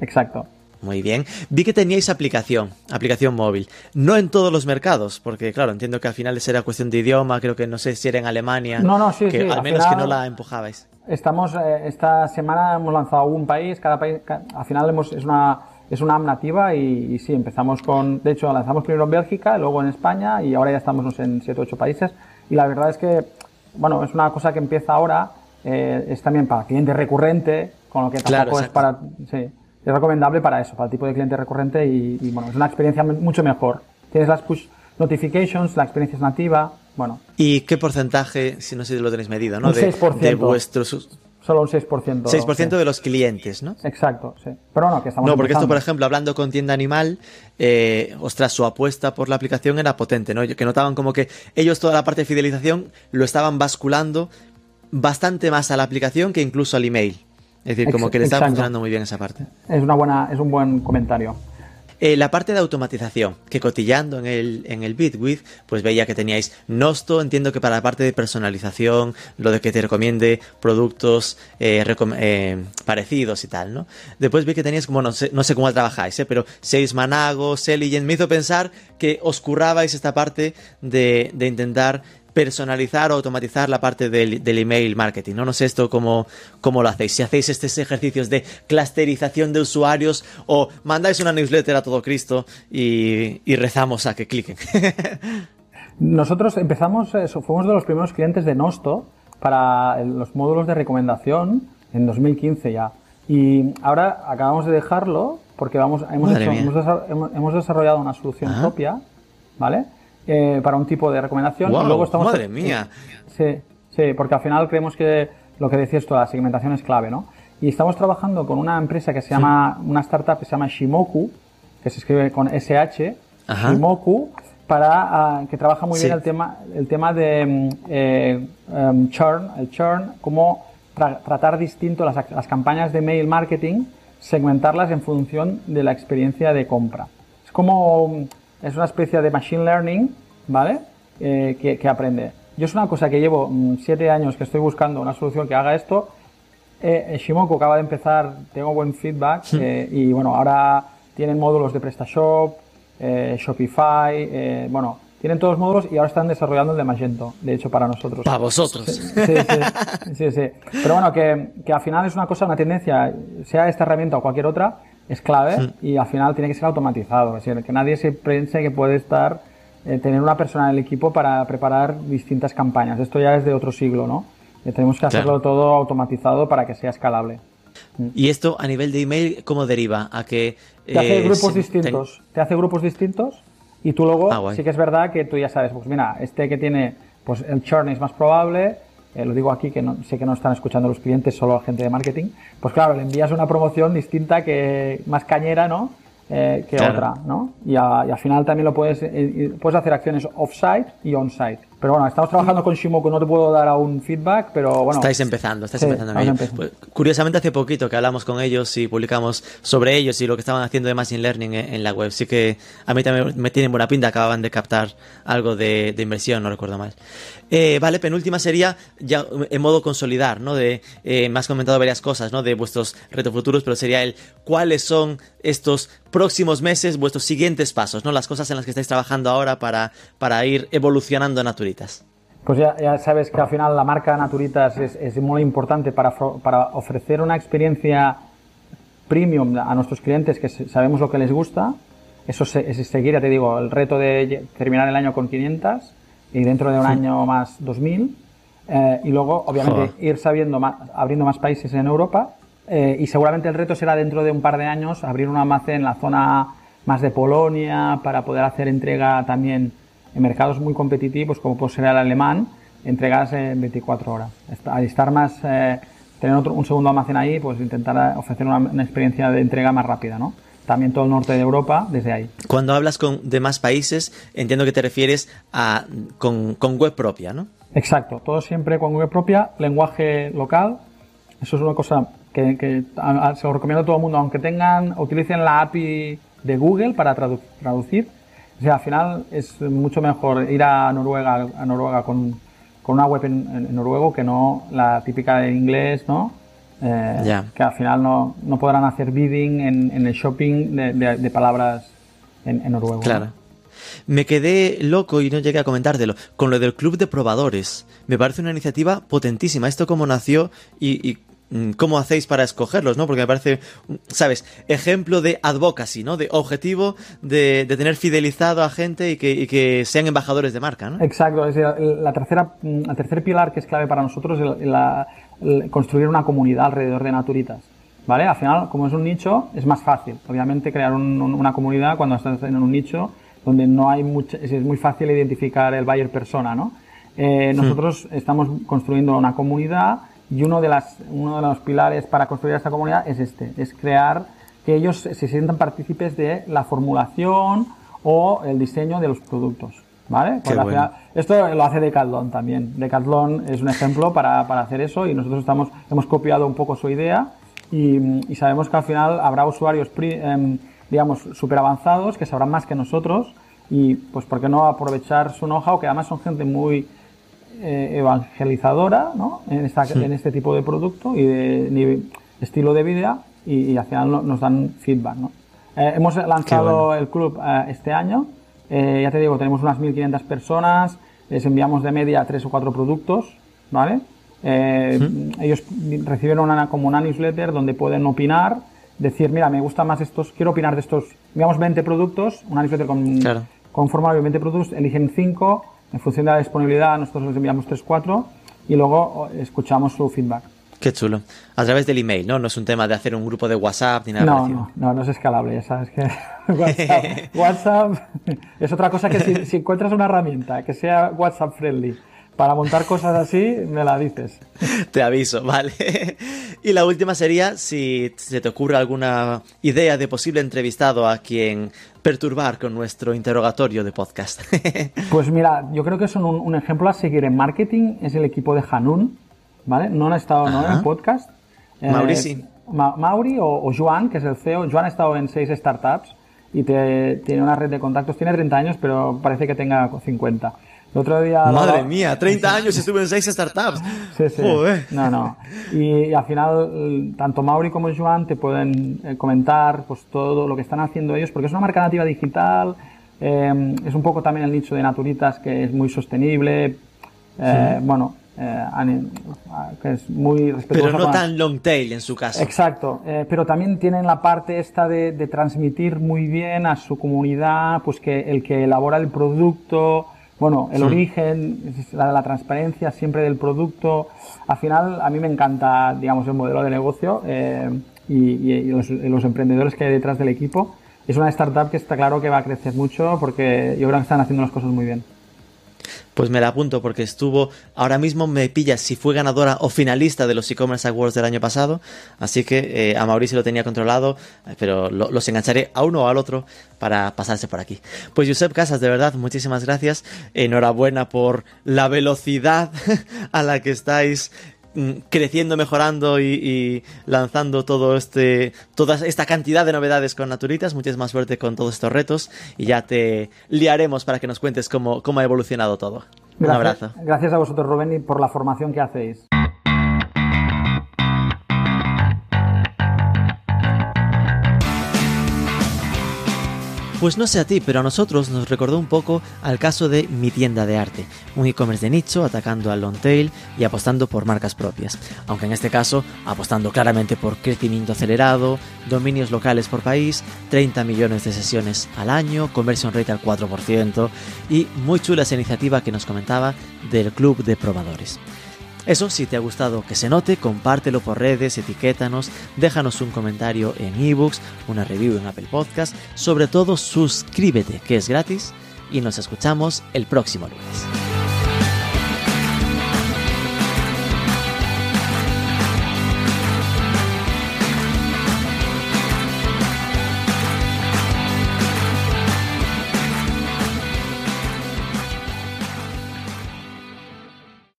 exacto. Muy bien. Vi que teníais aplicación, aplicación móvil. No en todos los mercados, porque claro, entiendo que al final era cuestión de idioma, creo que no sé si era en Alemania. No, no, sí, que sí, Al menos que no la empujabais. Estamos, eh, esta semana hemos lanzado un país, cada país, ca- al final hemos, es una es una app nativa y, y sí, empezamos con, de hecho lanzamos primero en Bélgica, luego en España y ahora ya estamos no sé, en 7 o 8 países y la verdad es que, bueno, es una cosa que empieza ahora, eh, es también para cliente recurrente, con lo que Claro, tampoco es exacto. para, sí, es recomendable para eso, para el tipo de cliente recurrente y, y, bueno, es una experiencia mucho mejor. Tienes las push notifications, la experiencia es nativa, bueno, ¿Y qué porcentaje, si no sé si lo tenéis medido, ¿no? Un de, 6%. de vuestros solo un 6%. 6% sí. de los clientes, ¿no? Exacto, sí. Pero no, que estamos No, porque esto, por ejemplo, hablando con tienda animal, eh, ostras, su apuesta por la aplicación era potente, ¿no? Que notaban como que ellos toda la parte de fidelización lo estaban basculando bastante más a la aplicación que incluso al email. Es decir, como que le estaba funcionando muy bien esa parte. Es una buena, es un buen comentario. Eh, la parte de automatización, que cotillando en el, en el Bitwith, pues veía que teníais Nosto, entiendo que para la parte de personalización, lo de que te recomiende productos eh, eh, parecidos y tal, ¿no? Después vi que teníais como, no sé, no sé cómo trabajáis, ¿eh? pero Sales Manago, Selligent, me hizo pensar que os currabais esta parte de, de intentar personalizar o automatizar la parte del, del email marketing, ¿no? No sé esto cómo, cómo lo hacéis. Si hacéis estos ejercicios de clusterización de usuarios o mandáis una newsletter a todo Cristo y, y rezamos a que cliquen. Nosotros empezamos, eso, fuimos de los primeros clientes de Nosto para los módulos de recomendación en 2015 ya. Y ahora acabamos de dejarlo porque vamos, hemos, hecho- hemos- hemos desarrollado una solución Ajá. propia, ¿vale? Eh, para un tipo de recomendación. Luego estamos, madre mía. Sí, sí, porque al final creemos que lo que decías tú, la segmentación es clave, ¿no? Y estamos trabajando con una empresa que se llama, una startup que se llama Shimoku, que se escribe con SH, Shimoku, para, ah, que trabaja muy bien el tema, el tema de mm, eh, em, churn, el churn, cómo tratar distinto las, las campañas de mail marketing, segmentarlas en función de la experiencia de compra. Es como, mm, es una especie de machine learning, ¿vale? Eh, que, que, aprende. Yo es una cosa que llevo mm, siete años que estoy buscando una solución que haga esto. Eh, Shimoku acaba de empezar, tengo buen feedback eh, y bueno, ahora tienen módulos de PrestaShop, eh, Shopify, eh, bueno, tienen todos los módulos y ahora están desarrollando el de Magento, de hecho, para nosotros. Para vosotros. Sí, sí, sí, sí. Pero bueno, que, que, al final es una cosa, una tendencia, sea esta herramienta o cualquier otra, es clave y al final tiene que ser automatizado. Es decir, que nadie se piense que puede estar, eh, tener una persona en el equipo para preparar distintas campañas. Esto ya es de otro siglo, ¿no? Eh, tenemos que hacerlo todo automatizado para que sea escalable. Hmm. ¿Y esto a nivel de email cómo deriva? ¿A que te hace eh, grupos distintos? Te hace grupos distintos y tú luego, ah, sí que es verdad que tú ya sabes, pues mira, este que tiene, pues el churn es más probable, eh, lo digo aquí que no, sé que no están escuchando los clientes, solo la gente de marketing, pues claro, le envías una promoción distinta que más cañera, ¿no? Eh, que otra, ¿no? Y, al final también lo puedes, eh, puedes hacer acciones off-site y on-site. Pero bueno, estamos trabajando con Shimoku, no te puedo dar aún feedback, pero bueno. Estáis empezando, estáis empezando. Pues, curiosamente, hace poquito que hablamos con ellos y publicamos sobre ellos y lo que estaban haciendo de Machine Learning en, la web. Sí que a mí también me tienen buena pinta, acababan de captar algo de, inversión, no recuerdo mal. Eh, vale, penúltima sería ya en modo consolidar, ¿no? De, eh, me has comentado varias cosas, ¿no? De vuestros retos futuros, pero sería el cuáles son estos próximos meses, vuestros siguientes pasos, ¿no? Las cosas en las que estáis trabajando ahora para, para ir evolucionando Naturitas. Pues ya, ya, sabes que al final la marca Naturitas es, es muy importante para, para, ofrecer una experiencia premium a nuestros clientes que sabemos lo que les gusta. Eso es seguir, ya te digo, el reto de terminar el año con 500 y dentro de un año más 2000. Eh, y luego, obviamente, ir sabiendo más, abriendo más países en Europa. Eh, y seguramente el reto será dentro de un par de años abrir un almacén en la zona más de Polonia para poder hacer entrega también en mercados muy competitivos como puede ser el alemán, entregas en 24 horas. Al estar más, eh, tener otro, un segundo almacén ahí, pues intentar ofrecer una, experiencia de entrega más rápida, ¿no? También todo el norte de Europa desde ahí. Cuando hablas con demás países, entiendo que te refieres a con, con web propia, ¿no? Exacto, todo siempre con web propia, lenguaje local. Eso es una cosa que, que se lo recomiendo a todo el mundo, aunque tengan, utilicen la API de Google para traducir o sea, al final es mucho mejor ir a Noruega, a Noruega con, una web en, noruego que no la típica de inglés, ¿no? Eh, que al final no, podrán hacer bidding en, el shopping de, palabras en, noruego. Claro. Me quedé loco y no llegué a comentártelo. Con lo del club de probadores. Me parece una iniciativa potentísima. Esto cómo nació y Mm, cómo hacéis para escogerlos, ¿no? Porque me parece, ¿sabes? Ejemplo de advocacy, ¿no? De objetivo de, tener fidelizado a gente y que, sean embajadores de marca, ¿no? Exacto. Es la tercera, mm, el tercer pilar que es clave para nosotros es construir una comunidad alrededor de Naturitas. ¿Vale? Al final, como es un nicho, es más fácil. Obviamente, crear una comunidad cuando estás en un nicho donde no hay mucha, es muy fácil identificar el buyer persona, ¿no? Eh, nosotros estamos construyendo una comunidad y uno de, las, uno de los pilares para construir esta comunidad es este, es crear que ellos se sientan partícipes de la formulación o el diseño de los productos. ¿Vale? esto lo hace Decathlon también. Decathlon es un ejemplo para, para hacer eso y nosotros estamos, hemos copiado un poco su idea y, sabemos que al final habrá usuarios, em, digamos, súper avanzados que sabrán más que nosotros y pues por qué no aprovechar su know-how, que además son gente muy, eh, evangelizadora ¿no? en, esta, en este tipo de producto y de, estilo de vida y, al final nos dan feedback. ¿no? Eh, hemos lanzado el club eh, este año, ya te digo, tenemos unas 1.500 personas, les enviamos de media tres o cuatro productos, ¿vale? Ellos reciben una, como una newsletter donde pueden opinar, decir, mira, me gusta más estos, quiero opinar de estos, enviamos 20 productos, una newsletter con, con formulario de 20 productos, eligen 5 en función de la disponibilidad, nosotros les enviamos 3-4 y luego escuchamos su feedback. Qué chulo. A través del email, ¿no? No es un tema de hacer un grupo de WhatsApp ni nada no, No, no, no es escalable, ya sabes que WhatsApp, WhatsApp es otra cosa que si, encuentras una herramienta que sea WhatsApp friendly para montar cosas así, me la dices. Te aviso, vale. Y la última sería si se te ocurre alguna idea de posible entrevistado a quien perturbar con nuestro interrogatorio de podcast. Pues mira, yo creo que son un, ejemplo a seguir en marketing, es el equipo de Hanun, ¿vale? No han estado ¿no? en podcast. Mauri sí. Mauri o, o Joan, que es el CEO. Joan ha estado en seis startups y te, tiene una red de contactos. Tiene 30 años, pero parece que tenga 50. El otro día. Madre mía, 30 años estuve en 6 startups. Sí, sí. No, no. Y, al final, tanto Mauri como Joan te pueden eh, comentar pues todo lo que están haciendo ellos, porque es una marca nativa digital. Eh, es un poco también el nicho de Naturitas, que es muy sostenible. Eh, bueno, que es muy Pero no tan long tail en su caso. Exacto, pero también tienen la parte esta de, de, transmitir muy bien a su comunidad, pues que el que elabora el producto, bueno, el origen, la, la, transparencia siempre del producto. Al final, a mí me encanta, digamos, el modelo de negocio eh, y, los, emprendedores que hay detrás del equipo. Es una startup que está claro que va a crecer mucho porque yo creo que están haciendo las cosas muy bien. Pues me la apunto porque estuvo, ahora mismo me pillas si fue ganadora o finalista de los e-commerce awards del año pasado, así que eh, a Mauricio lo tenía controlado, pero los engancharé a uno o al otro para pasarse por aquí. Pues Josep Casas, de verdad, muchísimas gracias, enhorabuena por la velocidad a la que estáis creciendo, mejorando y, lanzando todo este, toda esta cantidad de novedades con Naturitas. Muchísima suerte con todos estos retos y ya te liaremos para que nos cuentes cómo, cómo ha evolucionado todo. Un abrazo. Gracias a vosotros, Rubén, y por la formación que hacéis. Pues no sé a ti, pero a nosotros nos recordó un poco al caso de Mi Tienda de Arte, un e-commerce de nicho atacando al long tail y apostando por marcas propias, aunque en este caso apostando claramente por crecimiento acelerado, dominios locales por país, 30 millones de sesiones al año, conversion rate al 4% y muy chula esa iniciativa que nos comentaba del Club de Probadores. Eso, si te ha gustado que se note, compártelo por redes, etiquétanos, déjanos un comentario en ebooks, una review en Apple Podcast, sobre todo suscríbete, que es gratis, y nos escuchamos el próximo lunes.